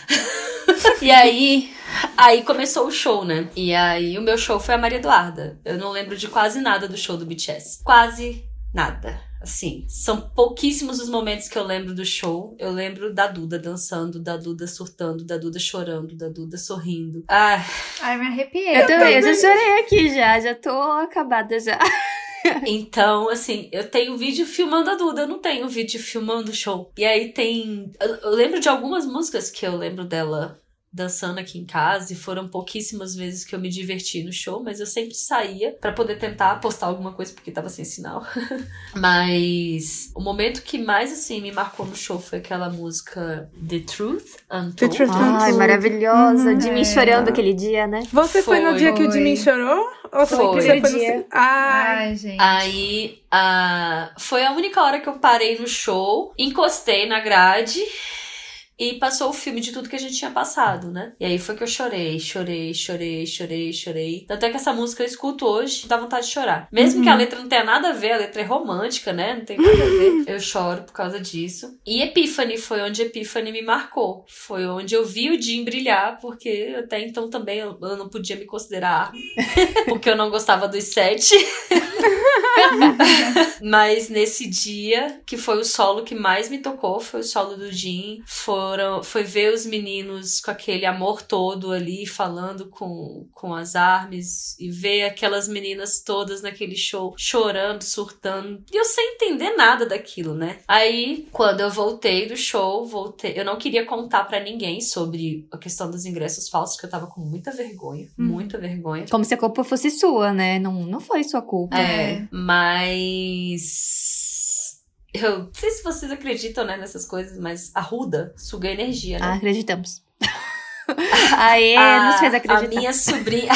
e aí. Aí começou o show, né? E aí o meu show foi a Maria Eduarda. Eu não lembro de quase nada do show do BTS. Quase nada. Assim, são pouquíssimos os momentos que eu lembro do show. Eu lembro da Duda dançando, da Duda surtando, da Duda chorando, da Duda sorrindo. Ah, Ai, me arrepiei. Eu também, eu já chorei aqui já, já tô acabada já. Então, assim, eu tenho vídeo filmando a Duda, eu não tenho vídeo filmando o show. E aí tem. Eu, eu lembro de algumas músicas que eu lembro dela dançando aqui em casa, e foram pouquíssimas vezes que eu me diverti no show, mas eu sempre saía pra poder tentar postar alguma coisa porque tava sem sinal. mas o momento que mais assim me marcou no show foi aquela música The Truth Untold. The Truth Ai, maravilhosa. Uhum. de mim É. chorando aquele dia, né? Você foi, no Foi. dia que o Foi. Jimin chorou? Ou Foi. que você foi no... Dia. Ai, Ai, gente. Aí, ah, foi a única hora que eu parei no show, encostei na grade e passou o filme de tudo que a gente tinha passado, né? E aí foi que eu chorei, chorei, chorei, chorei, chorei. Tanto é que essa música eu escuto hoje, dá vontade de chorar. Mesmo que a letra não tenha nada a ver, a letra é romântica, né? Não tem nada a ver. Eu choro por causa disso. E Epiphany foi onde Epiphany me marcou. Foi onde eu vi o Jim brilhar, porque até então também eu eu não podia me considerar porque eu não gostava dos sete. Mas nesse dia, que foi o solo que mais me tocou, foi o solo do Jim, foi foram, foi ver os meninos com aquele amor todo ali, falando com, com as armas, e ver aquelas meninas todas naquele show chorando, surtando. E eu sem entender nada daquilo, né? Aí, quando eu voltei do show, voltei. Eu não queria contar para ninguém sobre a questão dos ingressos falsos, que eu tava com muita vergonha. Hum. Muita vergonha. Como se a culpa fosse sua, né? Não, não foi sua culpa. É, mas eu não sei se vocês acreditam né, nessas coisas, mas a Ruda suga energia, né? Ah, acreditamos. Aê, a, nos fez acreditar. A minha sobrinha.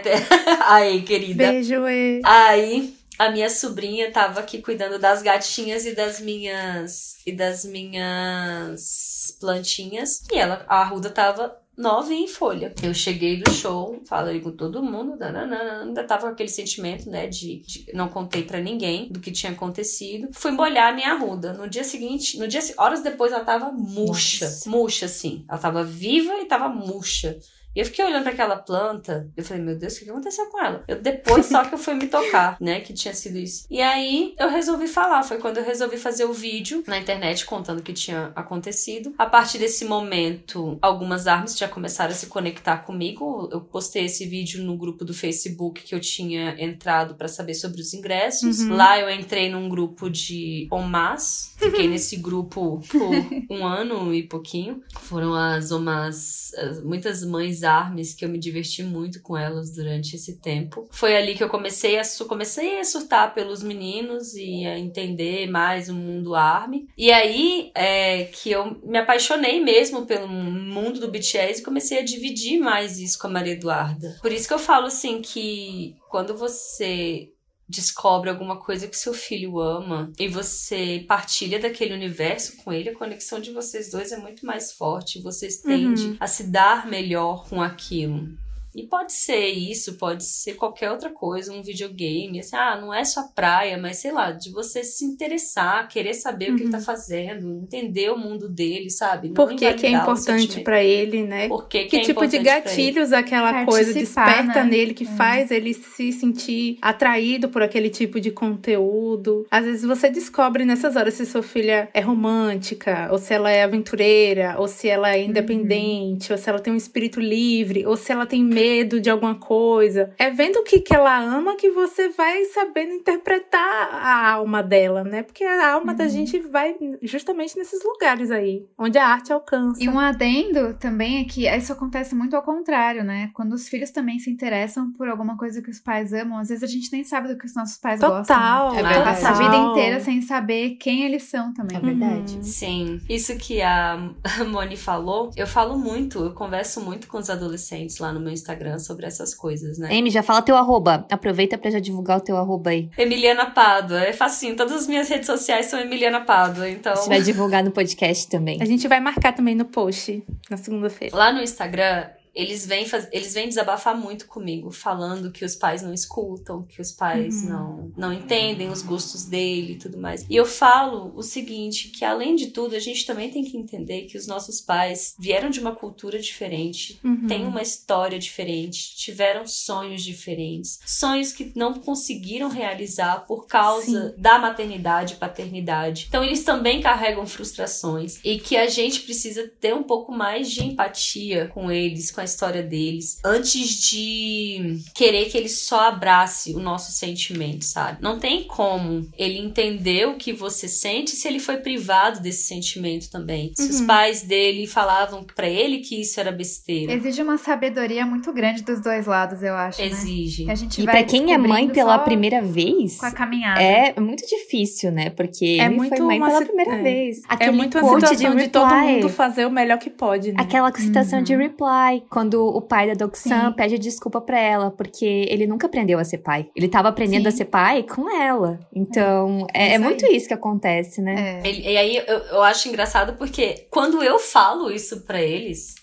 Aí, querida. Beijo, e. Aí, a minha sobrinha tava aqui cuidando das gatinhas e das minhas. E das minhas plantinhas. E ela, a Ruda tava nove em folha. Eu cheguei do show, falei com todo mundo, ainda tava com aquele sentimento, né, de, de não contei para ninguém do que tinha acontecido. Fui molhar a minha arruda. No dia seguinte, no dia horas depois ela tava murcha, Nossa. murcha assim. Ela tava viva e tava murcha. E eu fiquei olhando para aquela planta, eu falei, meu Deus, o que aconteceu com ela? Eu depois só que eu fui me tocar, né, que tinha sido isso. E aí eu resolvi falar, foi quando eu resolvi fazer o vídeo na internet contando o que tinha acontecido. A partir desse momento, algumas armas já começaram a se conectar comigo. Eu postei esse vídeo no grupo do Facebook que eu tinha entrado para saber sobre os ingressos. Uhum. Lá eu entrei num grupo de OMAS, fiquei nesse grupo por um ano e pouquinho. Foram as OMAS, muitas mães armes que eu me diverti muito com elas durante esse tempo. Foi ali que eu comecei a, comecei a surtar pelos meninos e a entender mais o mundo arme. E aí é que eu me apaixonei mesmo pelo mundo do BTS e comecei a dividir mais isso com a Maria Eduarda. Por isso que eu falo assim que quando você descobre alguma coisa que seu filho ama e você partilha daquele universo com ele, a conexão de vocês dois é muito mais forte. Vocês tendem uhum. a se dar melhor com aquilo. E pode ser isso, pode ser qualquer outra coisa, um videogame, assim, ah, não é só praia, mas sei lá, de você se interessar, querer saber uhum. o que ele tá uhum. fazendo, entender o mundo dele, sabe? Não Por que, que é importante para ele, né? Por que, que, que é tipo de gatilhos aquela Participar, coisa desperta né? nele que é. faz ele se sentir atraído por aquele tipo de conteúdo. Às vezes você descobre nessas horas se sua filha é romântica, ou se ela é aventureira, ou se ela é uhum. independente, uhum. ou se ela tem um espírito livre, ou se ela tem medo medo de alguma coisa. É vendo o que, que ela ama que você vai sabendo interpretar a alma dela, né? Porque a alma uhum. da gente vai justamente nesses lugares aí, onde a arte alcança. E um adendo também é que isso acontece muito ao contrário, né? Quando os filhos também se interessam por alguma coisa que os pais amam, às vezes a gente nem sabe do que os nossos pais Total, gostam. Total, né? é verdade. Passa a vida inteira sem saber quem eles são também. É verdade. Uhum. Sim. Isso que a Moni falou, eu falo muito, eu converso muito com os adolescentes lá no meu Instagram Instagram sobre essas coisas, né? Amy, já fala teu arroba. Aproveita pra já divulgar o teu arroba aí. Emiliana Pádua. É facinho. Todas as minhas redes sociais são Emiliana Pádua, então... A gente vai divulgar no podcast também. A gente vai marcar também no post, na segunda-feira. Lá no Instagram, eles vêm, faz... eles vêm desabafar muito comigo, falando que os pais não escutam, que os pais uhum. não, não entendem os gostos dele e tudo mais. E eu falo o seguinte, que além de tudo, a gente também tem que entender que os nossos pais vieram de uma cultura diferente, uhum. têm uma história diferente, tiveram sonhos diferentes, sonhos que não conseguiram realizar por causa Sim. da maternidade e paternidade. Então eles também carregam frustrações e que a gente precisa ter um pouco mais de empatia com eles, com a história deles, antes de querer que ele só abrace o nosso sentimento, sabe? Não tem como ele entender o que você sente se ele foi privado desse sentimento também. Se uhum. os pais dele falavam para ele que isso era besteira. Exige uma sabedoria muito grande dos dois lados, eu acho. Né? Exige. Né? e para quem é mãe pela primeira vez, com a caminhada. É muito difícil, né? Porque é ele foi mãe pela primeira é. vez. É Aquele é muito a situação de, de, todo mundo fazer o melhor que pode, né? Aquela situação uhum. de reply quando o pai da Doxan pede desculpa para ela, porque ele nunca aprendeu a ser pai. Ele tava aprendendo Sim. a ser pai com ela. Então, é, é, é muito isso que acontece, né? É. E, e, aí eu, eu acho engraçado porque quando eu falo isso para eles,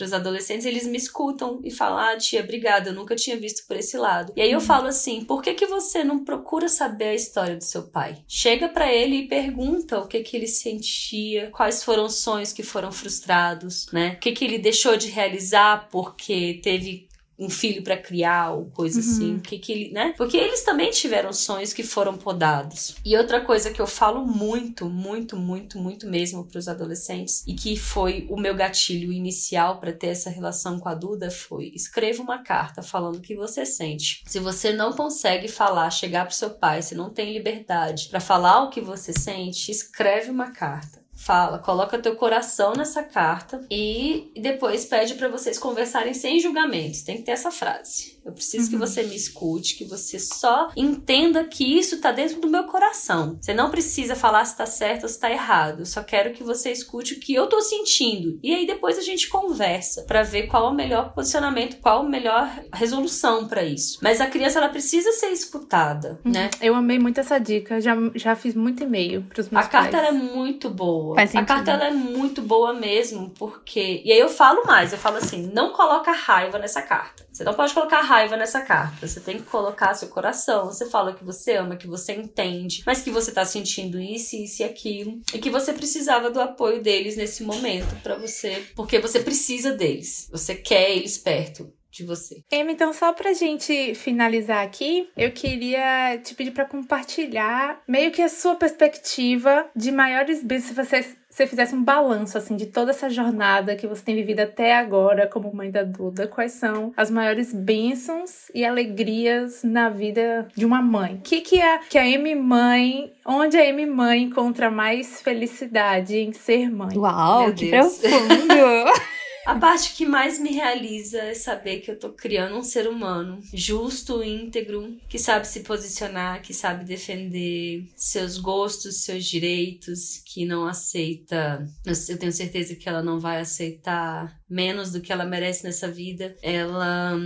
para os adolescentes, eles me escutam e falam: Ah, tia, obrigada, eu nunca tinha visto por esse lado. E aí eu uhum. falo assim: por que, que você não procura saber a história do seu pai? Chega para ele e pergunta o que, que ele sentia, quais foram os sonhos que foram frustrados, né? O que, que ele deixou de realizar porque teve um filho para criar ou coisa uhum. assim, que que ele, né? Porque eles também tiveram sonhos que foram podados. E outra coisa que eu falo muito, muito, muito, muito mesmo para os adolescentes e que foi o meu gatilho inicial para ter essa relação com a Duda foi: escreva uma carta falando o que você sente. Se você não consegue falar, chegar pro seu pai, se não tem liberdade para falar o que você sente, escreve uma carta fala, coloca teu coração nessa carta e depois pede para vocês conversarem sem julgamentos. Tem que ter essa frase. Eu preciso uhum. que você me escute, que você só entenda que isso tá dentro do meu coração. Você não precisa falar se tá certo ou se tá errado. Eu só quero que você escute o que eu tô sentindo. E aí depois a gente conversa para ver qual é o melhor posicionamento, qual a melhor resolução para isso. Mas a criança ela precisa ser escutada, uhum. né? Eu amei muito essa dica. Já, já fiz muito e-mail pros meus A pais. carta é muito boa. Faz a carta ela é muito boa mesmo, porque e aí eu falo mais, eu falo assim, não coloca raiva nessa carta. Você não pode colocar raiva nessa carta. Você tem que colocar seu coração. Você fala que você ama, que você entende, mas que você tá sentindo isso, isso e aquilo. E que você precisava do apoio deles nesse momento para você. Porque você precisa deles. Você quer eles perto de você. Emma, então só pra gente finalizar aqui, eu queria te pedir para compartilhar meio que a sua perspectiva de maiores bênçãos se você você fizesse um balanço assim de toda essa jornada que você tem vivido até agora como mãe da Duda, quais são as maiores bênçãos e alegrias na vida de uma mãe? O que que a que a Amy mãe, onde a Amy mãe encontra mais felicidade em ser mãe? Uau, Meu que Deus. profundo! A parte que mais me realiza é saber que eu tô criando um ser humano justo, íntegro, que sabe se posicionar, que sabe defender seus gostos, seus direitos, que não aceita. Eu tenho certeza que ela não vai aceitar menos do que ela merece nessa vida. Ela.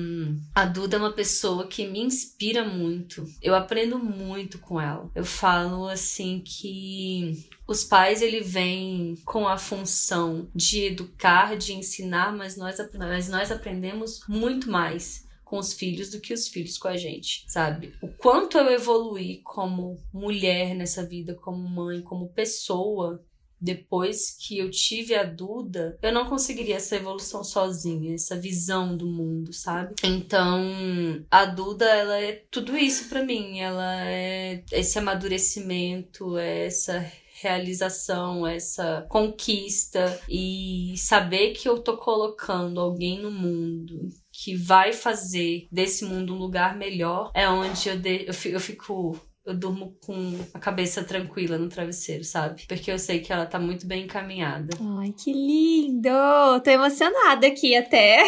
A Duda é uma pessoa que me inspira muito. Eu aprendo muito com ela. Eu falo assim que os pais ele vem com a função de educar, de ensinar, mas nós, mas nós aprendemos muito mais com os filhos do que os filhos com a gente, sabe? O quanto eu evoluí como mulher nessa vida, como mãe, como pessoa, depois que eu tive a Duda, eu não conseguiria essa evolução sozinha, essa visão do mundo, sabe? Então, a Duda, ela é tudo isso para mim. Ela é esse amadurecimento, é essa realização, essa conquista e saber que eu tô colocando alguém no mundo que vai fazer desse mundo um lugar melhor é onde eu, de, eu, fico, eu fico eu durmo com a cabeça tranquila no travesseiro, sabe? Porque eu sei que ela tá muito bem encaminhada. Ai, que lindo! Tô emocionada aqui até.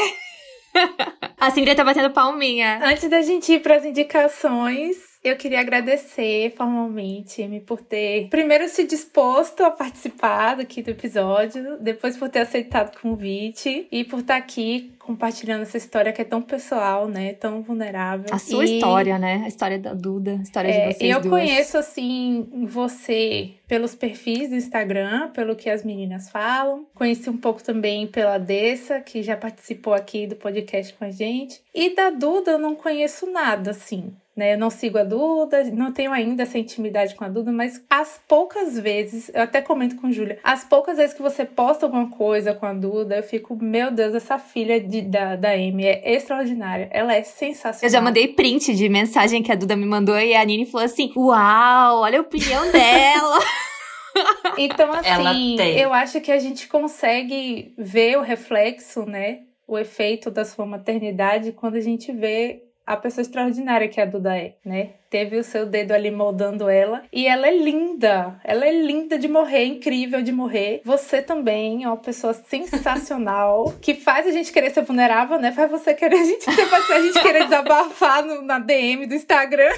a Cindy tá batendo palminha. Antes da gente ir pras indicações, eu queria agradecer formalmente, Amy, por ter primeiro se disposto a participar aqui do episódio, depois por ter aceitado o convite e por estar aqui compartilhando essa história que é tão pessoal, né? Tão vulnerável. A sua e... história, né? A história da Duda, a história é, de vocês Eu duas. conheço, assim, você pelos perfis do Instagram, pelo que as meninas falam. Conheci um pouco também pela Dessa, que já participou aqui do podcast com a gente. E da Duda eu não conheço nada, assim. Né? Eu não sigo a Duda, não tenho ainda essa intimidade com a Duda, mas as poucas vezes, eu até comento com Júlia, as poucas vezes que você posta alguma coisa com a Duda, eu fico, meu Deus, essa filha de, da, da Amy é extraordinária. Ela é sensacional. Eu já mandei print de mensagem que a Duda me mandou e a Nini falou assim: Uau, olha a opinião dela. então, assim, eu acho que a gente consegue ver o reflexo, né? O efeito da sua maternidade quando a gente vê a pessoa extraordinária que a Duda é, né? Teve o seu dedo ali moldando ela. E ela é linda. Ela é linda de morrer, incrível de morrer. Você também é uma pessoa sensacional, que faz a gente querer ser vulnerável, né? Faz você querer a gente, faz a gente querer desabafar no, na DM do Instagram.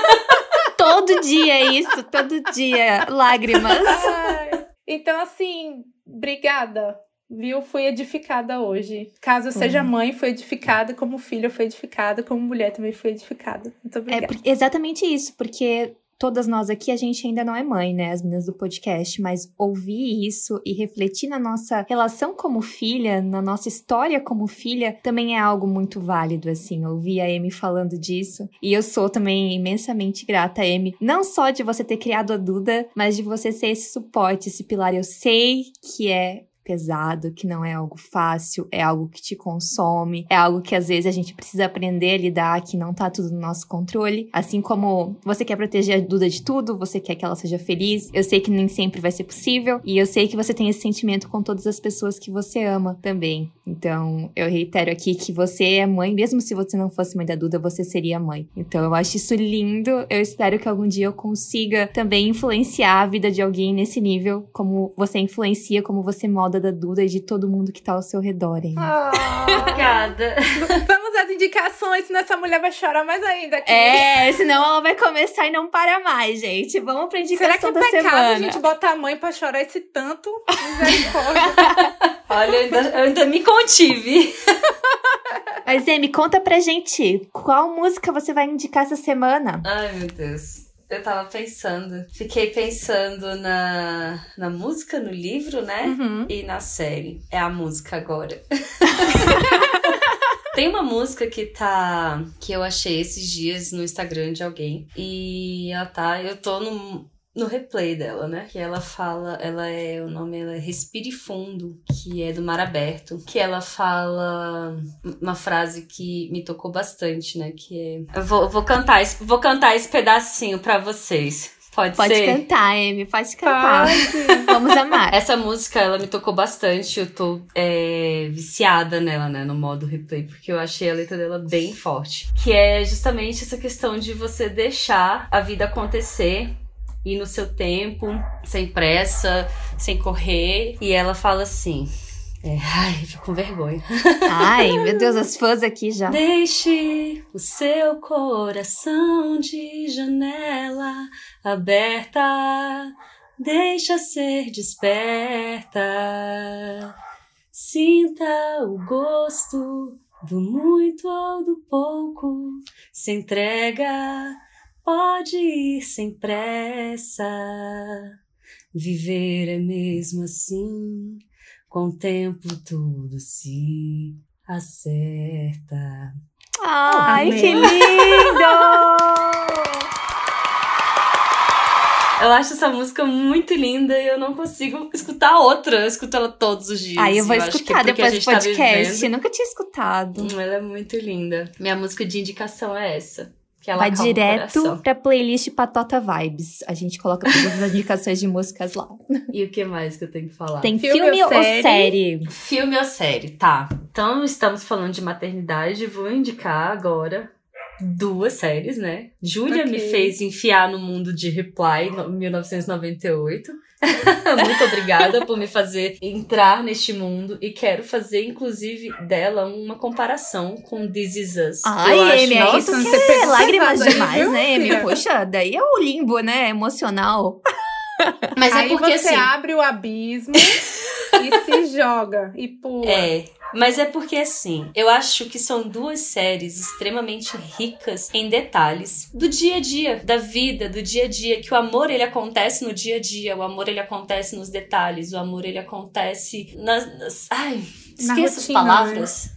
todo dia é isso, todo dia. Lágrimas. Ai. Então, assim, obrigada viu, fui edificada hoje. Caso eu seja uhum. mãe, fui edificada, como filha fui edificada, como mulher também fui edificada. Muito é obrigada. É exatamente isso, porque todas nós aqui, a gente ainda não é mãe, né? As meninas do podcast, mas ouvir isso e refletir na nossa relação como filha, na nossa história como filha, também é algo muito válido, assim. Ouvir a Amy falando disso. E eu sou também imensamente grata, Amy, não só de você ter criado a Duda, mas de você ser esse suporte, esse pilar. Eu sei que é pesado, que não é algo fácil, é algo que te consome, é algo que às vezes a gente precisa aprender a lidar, que não tá tudo no nosso controle. Assim como você quer proteger a Duda de tudo, você quer que ela seja feliz, eu sei que nem sempre vai ser possível, e eu sei que você tem esse sentimento com todas as pessoas que você ama também. Então, eu reitero aqui que você é mãe, mesmo se você não fosse mãe da Duda, você seria mãe. Então, eu acho isso lindo. Eu espero que algum dia eu consiga também influenciar a vida de alguém nesse nível, como você influencia, como você molda da Duda e de todo mundo que tá ao seu redor, hein? Oh. Obrigada. Vamos às indicações, senão essa mulher vai chorar mais ainda. Aqui. É, senão ela vai começar e não para mais, gente. Vamos pra indicação Será que é da pecado semana. a gente botar a mãe pra chorar esse tanto? Misericórdia. Olha, eu ainda, eu ainda me contive. Mas, Amy, conta pra gente qual música você vai indicar essa semana. Ai, meu Deus. Eu tava pensando. Fiquei pensando na, na música, no livro, né? Uhum. E na série. É a música agora. Tem uma música que tá. que eu achei esses dias no Instagram de alguém. E ela tá. Eu tô no, no replay dela, né? Que ela fala. Ela é. O nome ela é Respire Fundo, que é do Mar Aberto. Que ela fala uma frase que me tocou bastante, né? Que é. Eu vou, vou cantar, esse- vou cantar esse pedacinho pra vocês. Pode, Pode ser? cantar, Amy, pode cantar. Pode. Vamos amar. Essa música, ela me tocou bastante. Eu tô é, viciada nela, né? No modo replay, porque eu achei a letra dela bem forte. Que é justamente essa questão de você deixar a vida acontecer. Ir no seu tempo, sem pressa, sem correr. E ela fala assim. é, ai, fico com vergonha. Ai, meu Deus, as fãs aqui já. Deixe o seu coração de janela aberta, deixa ser desperta. Sinta o gosto do muito ou do pouco. Se entrega, pode ir sem pressa. Viver é mesmo assim, com o tempo tudo se acerta. Ai, Amei. que lindo! Eu acho essa música muito linda e eu não consigo escutar outra. Eu escuto ela todos os dias. Aí eu vou acho que escutar a depois do tá podcast. vivendo. Nunca tinha escutado. Hum, Ela é muito linda. Minha música de indicação é essa. Que ela Vai direto pra playlist Patota Vibes. A gente coloca todas as indicações de músicas lá. E o que mais que eu tenho que falar? Tem Filme filme, ou ou série? série? Filme ou série? Tá. Então estamos falando de maternidade. Vou indicar agora duas séries, né? Júlia Ok. me fez enfiar no mundo de Reply no 1998. Muito obrigada por me fazer entrar neste mundo e quero fazer, inclusive, dela uma comparação com This Is Us. Ai, Amy, tu você quer pegou lágrimas demais, né, Amy? Poxa, daí é o limbo, né? Emocional. Mas é Aí porque você assim. abre o abismo e se joga e pula. É, mas é porque assim, eu acho que são duas séries extremamente ricas em detalhes do dia a dia, da vida, do dia a dia, que o amor ele acontece no dia a dia, o amor ele acontece nos detalhes, o amor ele acontece nas, nas- ai, esqueça as né? palavras.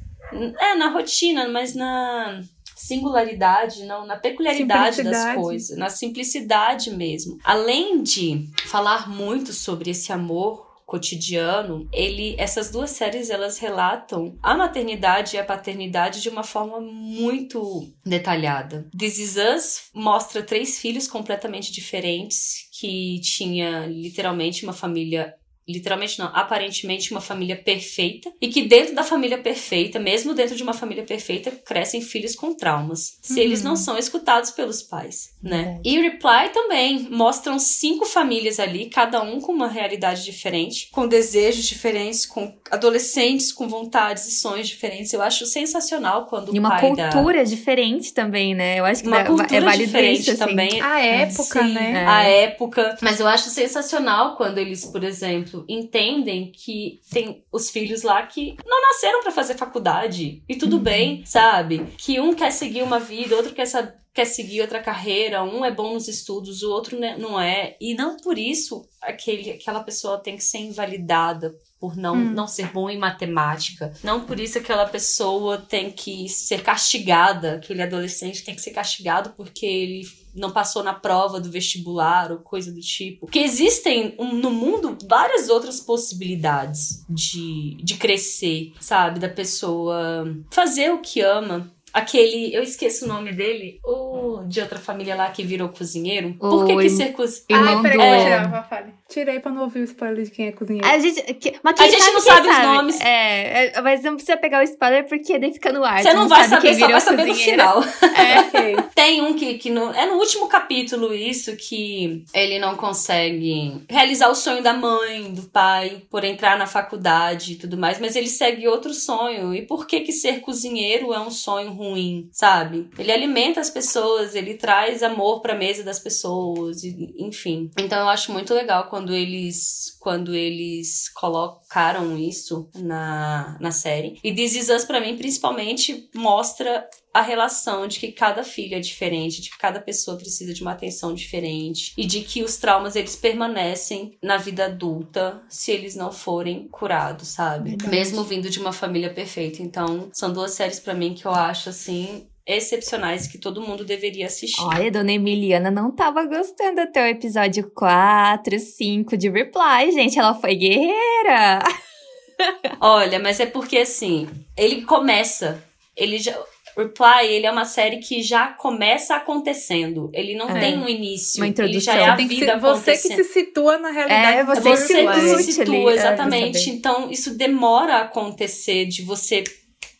É, na rotina, mas na singularidade, não, na peculiaridade das coisas, na simplicidade mesmo. Além de falar muito sobre esse amor cotidiano, ele essas duas séries elas relatam a maternidade e a paternidade de uma forma muito detalhada. This Is Us mostra três filhos completamente diferentes que tinha literalmente uma família literalmente não, aparentemente uma família perfeita e que dentro da família perfeita, mesmo dentro de uma família perfeita, crescem filhos com traumas, se Uhum. eles não são escutados pelos pais, né? Verdade. E Reply também mostram cinco famílias ali, cada um com uma realidade diferente, com desejos diferentes, com adolescentes com vontades e sonhos diferentes. Eu acho sensacional quando E o uma pai da cultura diferente também, né? Eu acho que uma dá- cultura é válido diferente isso, assim. também. A época, Sim, né? É. A época. Mas eu acho sensacional quando eles, por exemplo, entendem que tem os filhos lá que não nasceram pra fazer faculdade. E tudo Uhum. bem, sabe? Que um quer seguir uma vida, outro quer quer seguir outra carreira, um é bom nos estudos, o outro né, não é. E não por isso aquele, aquela pessoa tem que ser invalidada por não, hum. não ser bom em matemática. Não por isso aquela pessoa tem que ser castigada, aquele adolescente tem que ser castigado porque ele não passou na prova do vestibular ou coisa do tipo. Porque existem no mundo várias outras possibilidades de, de crescer, sabe? Da pessoa fazer o que ama, Aquele, eu esqueço o nome dele, o de outra família lá que virou cozinheiro. Por que, que ser cozinheiro? Ai, peraí, é... tirar, Fafali. Tirei pra não ouvir o spoiler de quem é cozinheiro. A gente, que, mas a gente não sabe, sabe, os nomes. É, é, mas não precisa pegar o spoiler porque daí fica no ar. Você não, não vai saber, só vai saber no final. É. Tem um que, que no, é no último capítulo isso, que ele não consegue realizar o sonho da mãe, do pai, por entrar na faculdade e tudo mais, mas ele segue outro sonho. E por que que ser cozinheiro é um sonho ruim, sabe? Ele alimenta as pessoas, ele traz amor pra mesa das pessoas, enfim. Então eu acho muito legal quando eles quando eles colocaram isso na, na série. E This Is Us, pra mim, principalmente, mostra a relação de que cada filho é diferente, de que cada pessoa precisa de uma atenção diferente e de que os traumas eles permanecem na vida adulta se eles não forem curados, sabe? Verdade. Mesmo vindo de uma família perfeita. Então, são duas séries para mim que eu acho assim excepcionais que todo mundo deveria assistir. Olha, dona Emiliana não tava gostando até o episódio 4, 5 de Reply, gente. Ela foi guerreira. Olha, mas é porque assim, ele começa, ele já Reply, ele é uma série que já começa acontecendo. Ele não é. tem um início. Uma introdução. Ele já é a vida se, Você que se situa na realidade. É, você, você que se situa, exatamente. Então, isso demora a acontecer de você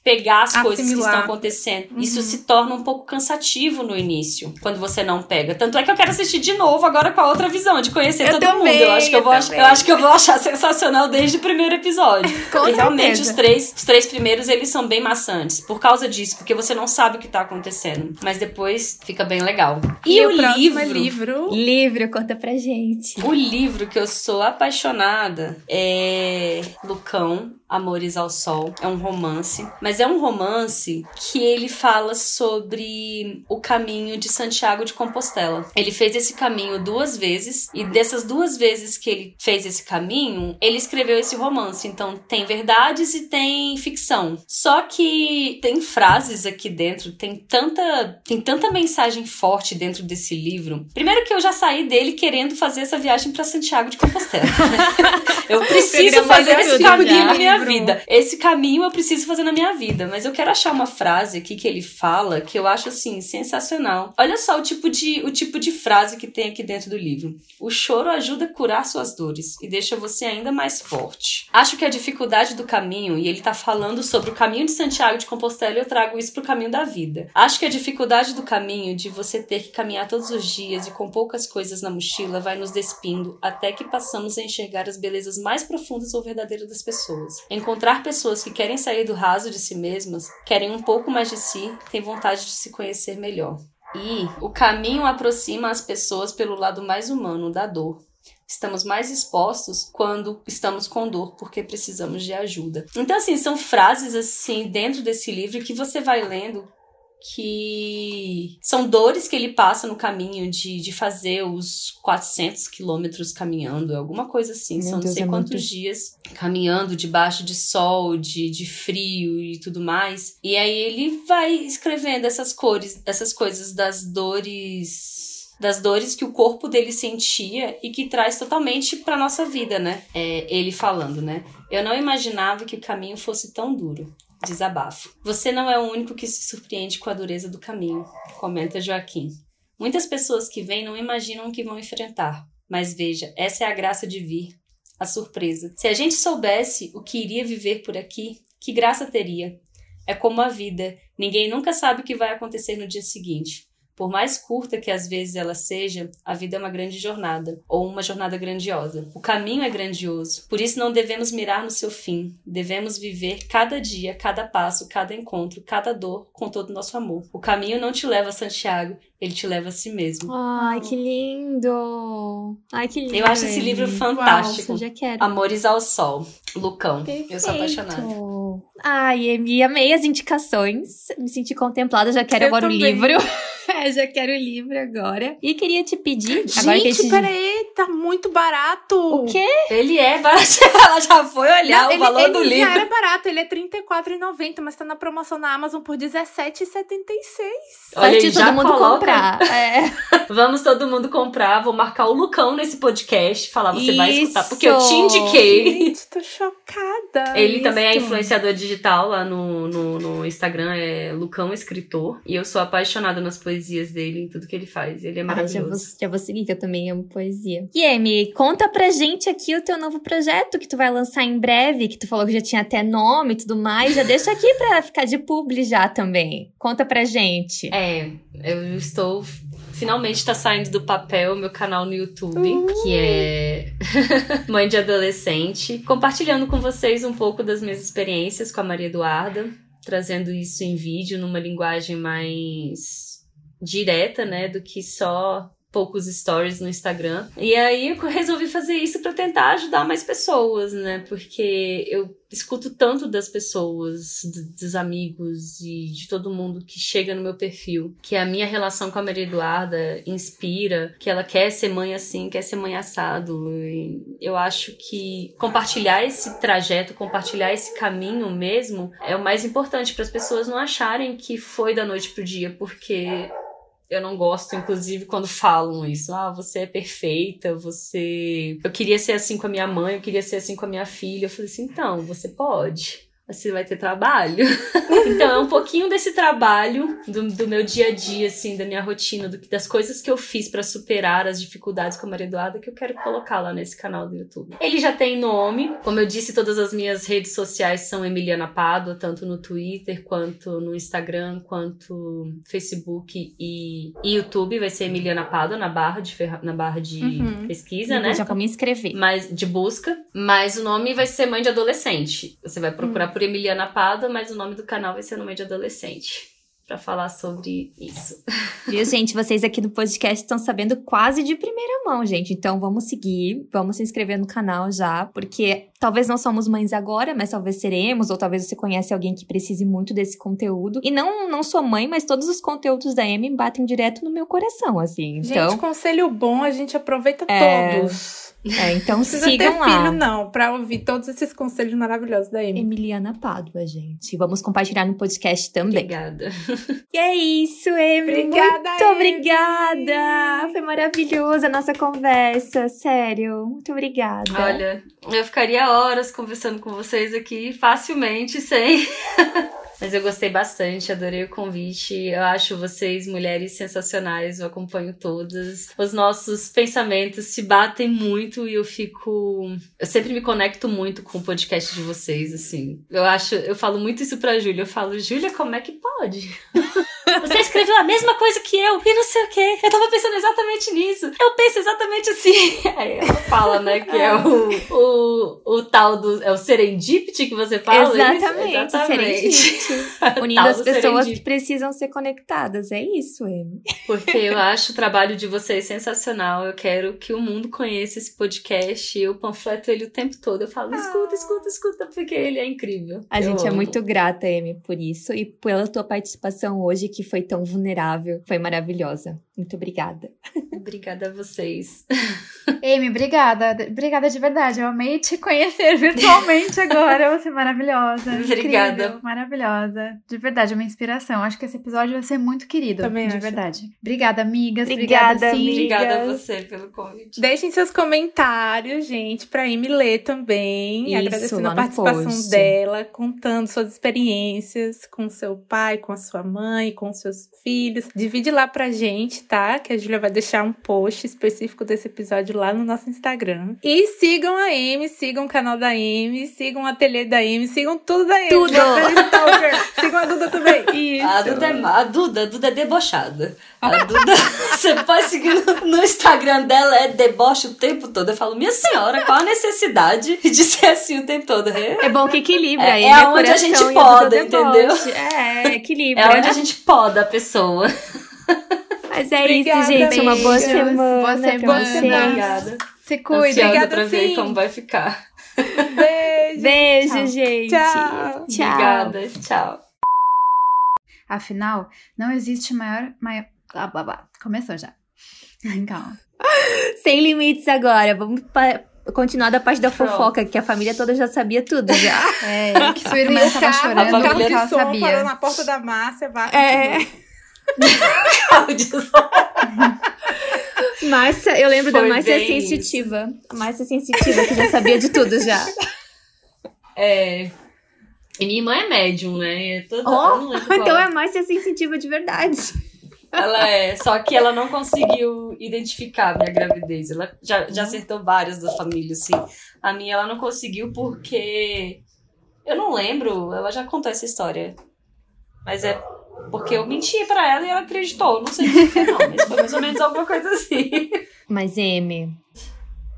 pegar as Assimilar. coisas que estão acontecendo. Uhum. Isso se torna um pouco cansativo no início, quando você não pega. Tanto é que eu quero assistir de novo agora com a outra visão, de conhecer eu todo também, mundo. Eu acho que eu, eu vou eu acho que eu vou achar sensacional desde o primeiro episódio. e realmente os três, os três primeiros eles são bem maçantes por causa disso, porque você não sabe o que tá acontecendo, mas depois fica bem legal. E, e o, o livro, livro, livro conta pra gente. O livro que eu sou apaixonada é Lucão Amores ao Sol. É um romance, mas é um romance que ele fala sobre o caminho de Santiago de Compostela. Ele fez esse caminho duas vezes e dessas duas vezes que ele fez esse caminho, ele escreveu esse romance. Então tem verdades e tem ficção. Só que tem frases aqui dentro, tem tanta tem tanta mensagem forte dentro desse livro. Primeiro que eu já saí dele querendo fazer essa viagem para Santiago de Compostela. eu preciso fazer esse caminho na minha vida. Esse caminho eu preciso fazer na minha vida. Mas eu quero achar uma frase aqui que ele fala que eu acho assim sensacional. Olha só o tipo de, o tipo de frase que tem aqui dentro do livro. O choro ajuda a curar suas dores e deixa você ainda mais forte. Acho que a dificuldade do caminho, e ele tá falando sobre o caminho de Santiago de Compostela, eu trago isso pro caminho da vida. Acho que a dificuldade do caminho de você ter que caminhar todos os dias e com poucas coisas na mochila vai nos despindo até que passamos a enxergar as belezas mais profundas ou verdadeiras das pessoas. Encontrar pessoas que querem sair do raso de si mesmas, querem um pouco mais de si, têm vontade de se conhecer melhor. E o caminho aproxima as pessoas pelo lado mais humano da dor. Estamos mais expostos quando estamos com dor, porque precisamos de ajuda. Então, assim, são frases assim dentro desse livro que você vai lendo que são dores que ele passa no caminho de, de fazer os 400 quilômetros caminhando, alguma coisa assim. Meu são Deus, não sei é quantos muito... dias caminhando debaixo de sol, de, de frio e tudo mais. E aí ele vai escrevendo essas cores, essas coisas das dores das dores que o corpo dele sentia e que traz totalmente para nossa vida, né? É, ele falando, né? Eu não imaginava que o caminho fosse tão duro. Desabafo. Você não é o único que se surpreende com a dureza do caminho, comenta Joaquim. Muitas pessoas que vêm não imaginam o que vão enfrentar. Mas veja, essa é a graça de vir, a surpresa. Se a gente soubesse o que iria viver por aqui, que graça teria? É como a vida, ninguém nunca sabe o que vai acontecer no dia seguinte. Por mais curta que às vezes ela seja, a vida é uma grande jornada, ou uma jornada grandiosa. O caminho é grandioso, por isso não devemos mirar no seu fim. Devemos viver cada dia, cada passo, cada encontro, cada dor com todo o nosso amor. O caminho não te leva a Santiago, ele te leva a si mesmo. Ai, que lindo! Ai, que lindo. Eu acho esse livro fantástico. Uau, já quero. Amores ao Sol, Lucão. Perfeito. Eu sou apaixonada. Ai, Emi, amei as indicações. Me senti contemplada, já quero Eu agora também. o livro. É, já quero o livro agora. E queria te pedir. Gente, agora que gente... peraí, tá muito barato. O quê? Ele é barato. Ela já foi olhar Não, o ele, valor ele do já livro. era barato, ele é R$34,90, mas tá na promoção na Amazon por R$17,76. Olha Antes já todo mundo coloca. comprar. É. Vamos todo mundo comprar. Vou marcar o Lucão nesse podcast. Falar, você vai escutar. Isso. Porque eu te indiquei. Gente, tô chocada. Ele também é Isso. Influenciador digital lá no, no, no Instagram, é Lucão Escritor. E eu sou apaixonada nas poesias dele, em tudo que ele faz. Ele é Ai, já, vou, maravilhoso. já vou seguir, que eu também amo poesia. E Amy, conta pra gente aqui o teu novo projeto que tu vai lançar em breve, que tu falou que já tinha até nome e tudo mais. Já deixa aqui pra ficar de publi já também. Conta pra gente. É, eu estou. Finalmente tá saindo do papel meu canal no YouTube, Uh! que é Mãe de Adolescente, compartilhando com vocês um pouco das minhas experiências com a Maria Eduarda, trazendo isso em vídeo numa linguagem mais direta, né, do que só poucos stories no Instagram. E aí eu resolvi fazer isso pra tentar ajudar mais pessoas, né? Porque eu escuto tanto das pessoas, dos amigos e de todo mundo que chega no meu perfil, que a minha relação com a Maria Eduarda inspira, que ela quer ser mãe assim, quer ser mãe assado. E eu acho que compartilhar esse trajeto, compartilhar esse caminho mesmo é o mais importante para as pessoas não acharem que foi da noite pro dia, porque eu não gosto, inclusive, quando falam isso. Ah, você é perfeita, você. Eu queria ser assim com a minha mãe, eu queria ser assim com a minha filha. Eu falei assim, então, você pode. Você vai ter trabalho. então, é um pouquinho desse trabalho do, do meu dia a dia, assim, da minha rotina, do, das coisas que eu fiz pra superar as dificuldades com a Maria Eduarda, que eu quero colocar lá nesse canal do YouTube. Ele já tem nome. Como eu disse, todas as minhas redes sociais são Emiliana Pádua, tanto no Twitter, quanto no Instagram, quanto Facebook e, e YouTube. Vai ser Emiliana Pádua na barra de, ferra- na barra de Uhum. pesquisa, né? Já vou me inscrever. mas de busca, mas o nome vai ser Mãe de Adolescente. Você vai procurar por Emiliana Pada, mas o nome do canal vai ser no Mãe de Adolescente. Pra falar sobre isso. Viu, gente? Vocês aqui do podcast estão sabendo quase de primeira mão, gente. Então vamos seguir, vamos se inscrever no canal já, porque talvez não somos mães agora, mas talvez seremos, ou talvez você conhece alguém que precise muito desse conteúdo. E não, não sou mãe, mas todos os conteúdos da Amy batem direto no meu coração, assim. Então, Gente, conselho bom, a gente aproveita É. todos. é, então sigam ter lá. filho, não, pra ouvir todos esses conselhos maravilhosos da Amy. Emiliana Pádua, gente. Vamos compartilhar no podcast também. Obrigada. E é isso, Amy. Obrigada, Muito Amy. obrigada. Foi maravilhosa a nossa conversa. Sério. Muito obrigada. Olha, eu ficaria horas conversando com vocês aqui facilmente, sem. Mas eu gostei bastante, adorei o convite. Eu acho vocês mulheres sensacionais, eu acompanho todas. Os nossos pensamentos se batem muito e eu fico. Eu sempre me conecto muito com o podcast de vocês, assim. Eu acho, eu falo muito isso pra Júlia. Eu falo, Júlia, como é que pode? Você escreveu a mesma coisa que eu e não sei o quê. Eu tava pensando exatamente nisso. Eu penso exatamente assim. Aí ela fala, né, que é o, o, o tal do. É o serendipity que você fala? Exatamente. Isso? Exatamente. serendipity. Unindo as pessoas que precisam ser conectadas. É isso, Amy. Porque eu acho o trabalho de vocês sensacional. Eu quero que o mundo conheça esse podcast. Eu panfleto ele o tempo todo. Eu falo, escuta, escuta, escuta, porque ele é incrível. A Eu gente é amo. muito grata, Amy, por isso e pela tua participação hoje, que foi tão vulnerável. Foi maravilhosa. Muito obrigada. Obrigada a vocês. Amy, obrigada. Obrigada de verdade. Eu amei te conhecer virtualmente agora. Você é maravilhosa. Obrigada. Incrível, maravilhosa. De verdade, é uma inspiração. Acho que esse episódio vai ser muito querido. Também de acho. verdade. Obrigada, amigas. Obrigada, Obrigada, sim. Obrigada a você pelo convite. Deixem seus comentários, gente, pra Amy ler também. Isso, agradecendo a participação post. dela, contando suas experiências com seu pai, com a sua mãe, com seus filhos. Divide lá pra gente, tá? Que a Júlia vai deixar um post específico desse episódio lá no nosso Instagram. E sigam a Amy, sigam o canal da Amy, sigam o ateliê da Amy, sigam tudo da Amy. Tudo. Sigam a Duda também. Isso. A Duda, é, a Duda, a Duda é debochada. A Duda, você pode seguir no, no Instagram dela, é deboche o tempo todo. Eu falo, minha senhora, qual a necessidade de ser assim o tempo todo? É, É bom que equilibra. É- é aonde a coração gente poda, entendeu? É, equilibra. é onde a gente poda a pessoa. Mas é Obrigada, isso, gente. Uma boa semana Boa semana. vocês. Semana. Obrigada. Se cuida. Obrigada, pra ver sim. como vai ficar. Beijo. Beijo. Tchau. gente. Tchau. Tchau. Obrigada. Tchau. Afinal, não existe maior. maior... Ah, blá, blá. Começou já. Calma. Sem limites agora. Vamos pa- continuar da parte da Pronto. fofoca, que a família toda já sabia tudo já. É, que sua irmã E o tava carro, chorando o carro porque ela de som parou sabia. na porta da Márcia. Vai, É. Márcia, eu lembro da Foi Márcia bem sensitiva. A Márcia sensitiva, que já sabia de tudo já. É. E minha irmã é médium, né? É toda, qual Então é Márcia sensitiva de verdade. Ela é, só que ela não conseguiu identificar a minha gravidez. Ela já, já acertou várias da família, assim. A minha ela não conseguiu porque. Eu não lembro, ela já contou essa história. Mas é porque eu menti pra ela e ela acreditou. Não sei o que foi, não, mas foi mais ou menos alguma coisa assim. Mas, M.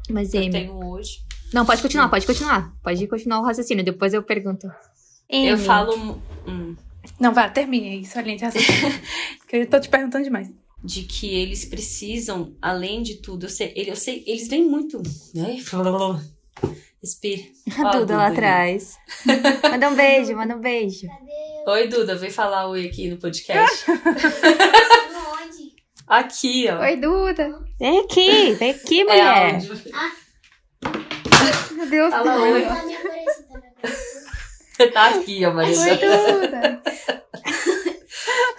Mas, Eu M. tenho hoje. Não, pode continuar, pode continuar. Pode continuar o raciocínio, depois eu pergunto. Eu M. falo hum, Não, vai, termine isso, Aline. que eu tô te perguntando demais. de que eles precisam, além de tudo, eu sei, ele- eu sei eles vêm muito. Né? Respira. A Duda lá aí. atrás. Manda um beijo, manda um beijo. Oi, Duda, vem falar oi aqui no podcast. Onde? Aqui, ó. Oi, Duda. Vem aqui, vem aqui, É mulher. áudio. Meu Deus. Duda. me aparecendo. Tá aqui, ó, Marisa. Oi, Duda.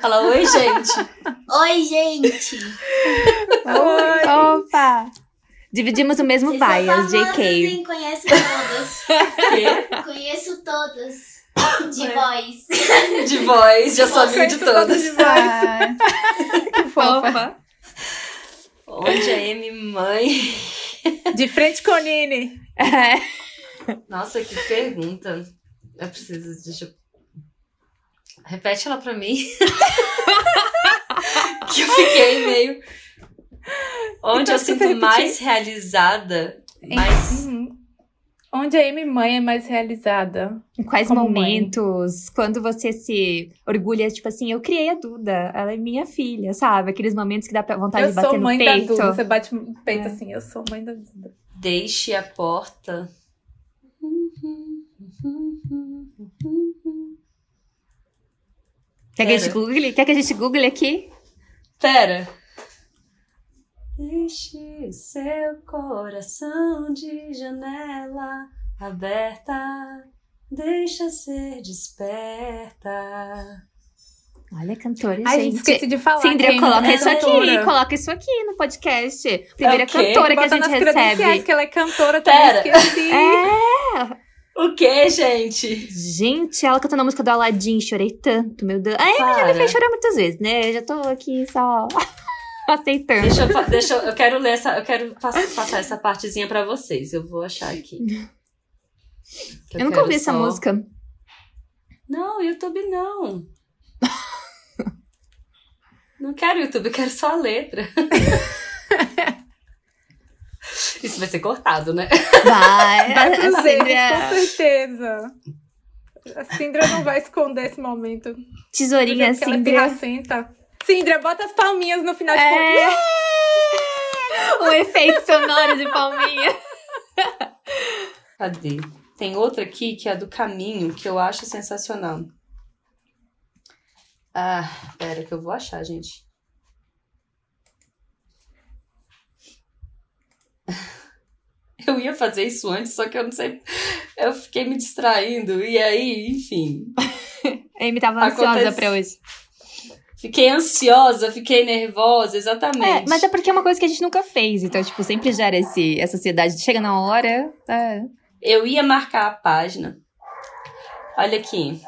Fala oi, gente. Oi, gente. Oi. Opa! Dividimos o mesmo Vocês bias, JK. hein? Conheço todas. Conheço todas. De voz. De voz, já sou amiga de todas de voz. Ah, que fofa. Onde a M mãe. De frente com Nini. Nossa, que pergunta. Eu preciso. Deixa eu. Repete ela pra mim. que eu fiquei meio. Onde Então, eu sinto você repetir. mais realizada. Mais. Uhum. Onde a Amy mãe é mais realizada? Em quais Como mãe. momentos, quando você se orgulha, tipo assim, eu criei a Duda, ela é minha filha, sabe? Aqueles momentos que dá pra vontade eu de bater sou no mãe da peito. Duda. Você bate no peito É. assim, eu sou mãe da Duda. Deixe a porta. Quer que a gente google? Quer que a gente google aqui? Pera. Deixe seu coração de janela aberta. Deixa ser desperta. Olha, cantora, Ai, gente, esqueci de falar. Cindria, coloca é isso aqui, cantora. coloca isso aqui no podcast. Primeira É o cantora que a gente recebe. que ela é cantora, também Pera. esqueci. É, O que, gente? gente, ela cantando a música do Aladdin, chorei tanto, meu Deus. Ah, ela já me Para. fez chorar muitas vezes, né? Eu já tô aqui só aceitando. Deixa eu, deixa eu, eu quero ler essa, eu quero pass- passar essa partezinha pra vocês. Eu vou achar aqui. Que Eu nunca ouvi essa só- música. Não, YouTube não. não quero YouTube, eu quero só a letra. Isso vai ser cortado, né? Vai, Vai a pros Cindria- erros, com certeza. A Cindra não vai esconder esse momento. Tesourinha, Porque ela é pirracenta. Cindra, bota as palminhas no final de É. conta. O efeito sonoro de palminha. Cadê? Tem outra aqui que é a do caminho, que eu acho sensacional. Ah, pera que eu vou achar, gente. Eu ia fazer isso antes, só que eu não sei. Eu fiquei me distraindo. E aí, enfim. A Amy tava ansiosa Acontece- pra hoje. Fiquei ansiosa, fiquei nervosa, exatamente. É, mas é porque é uma coisa que a gente nunca fez. Então, tipo, sempre gera esse, essa ansiedade. Chega na hora. É. Eu ia marcar a página. Olha aqui.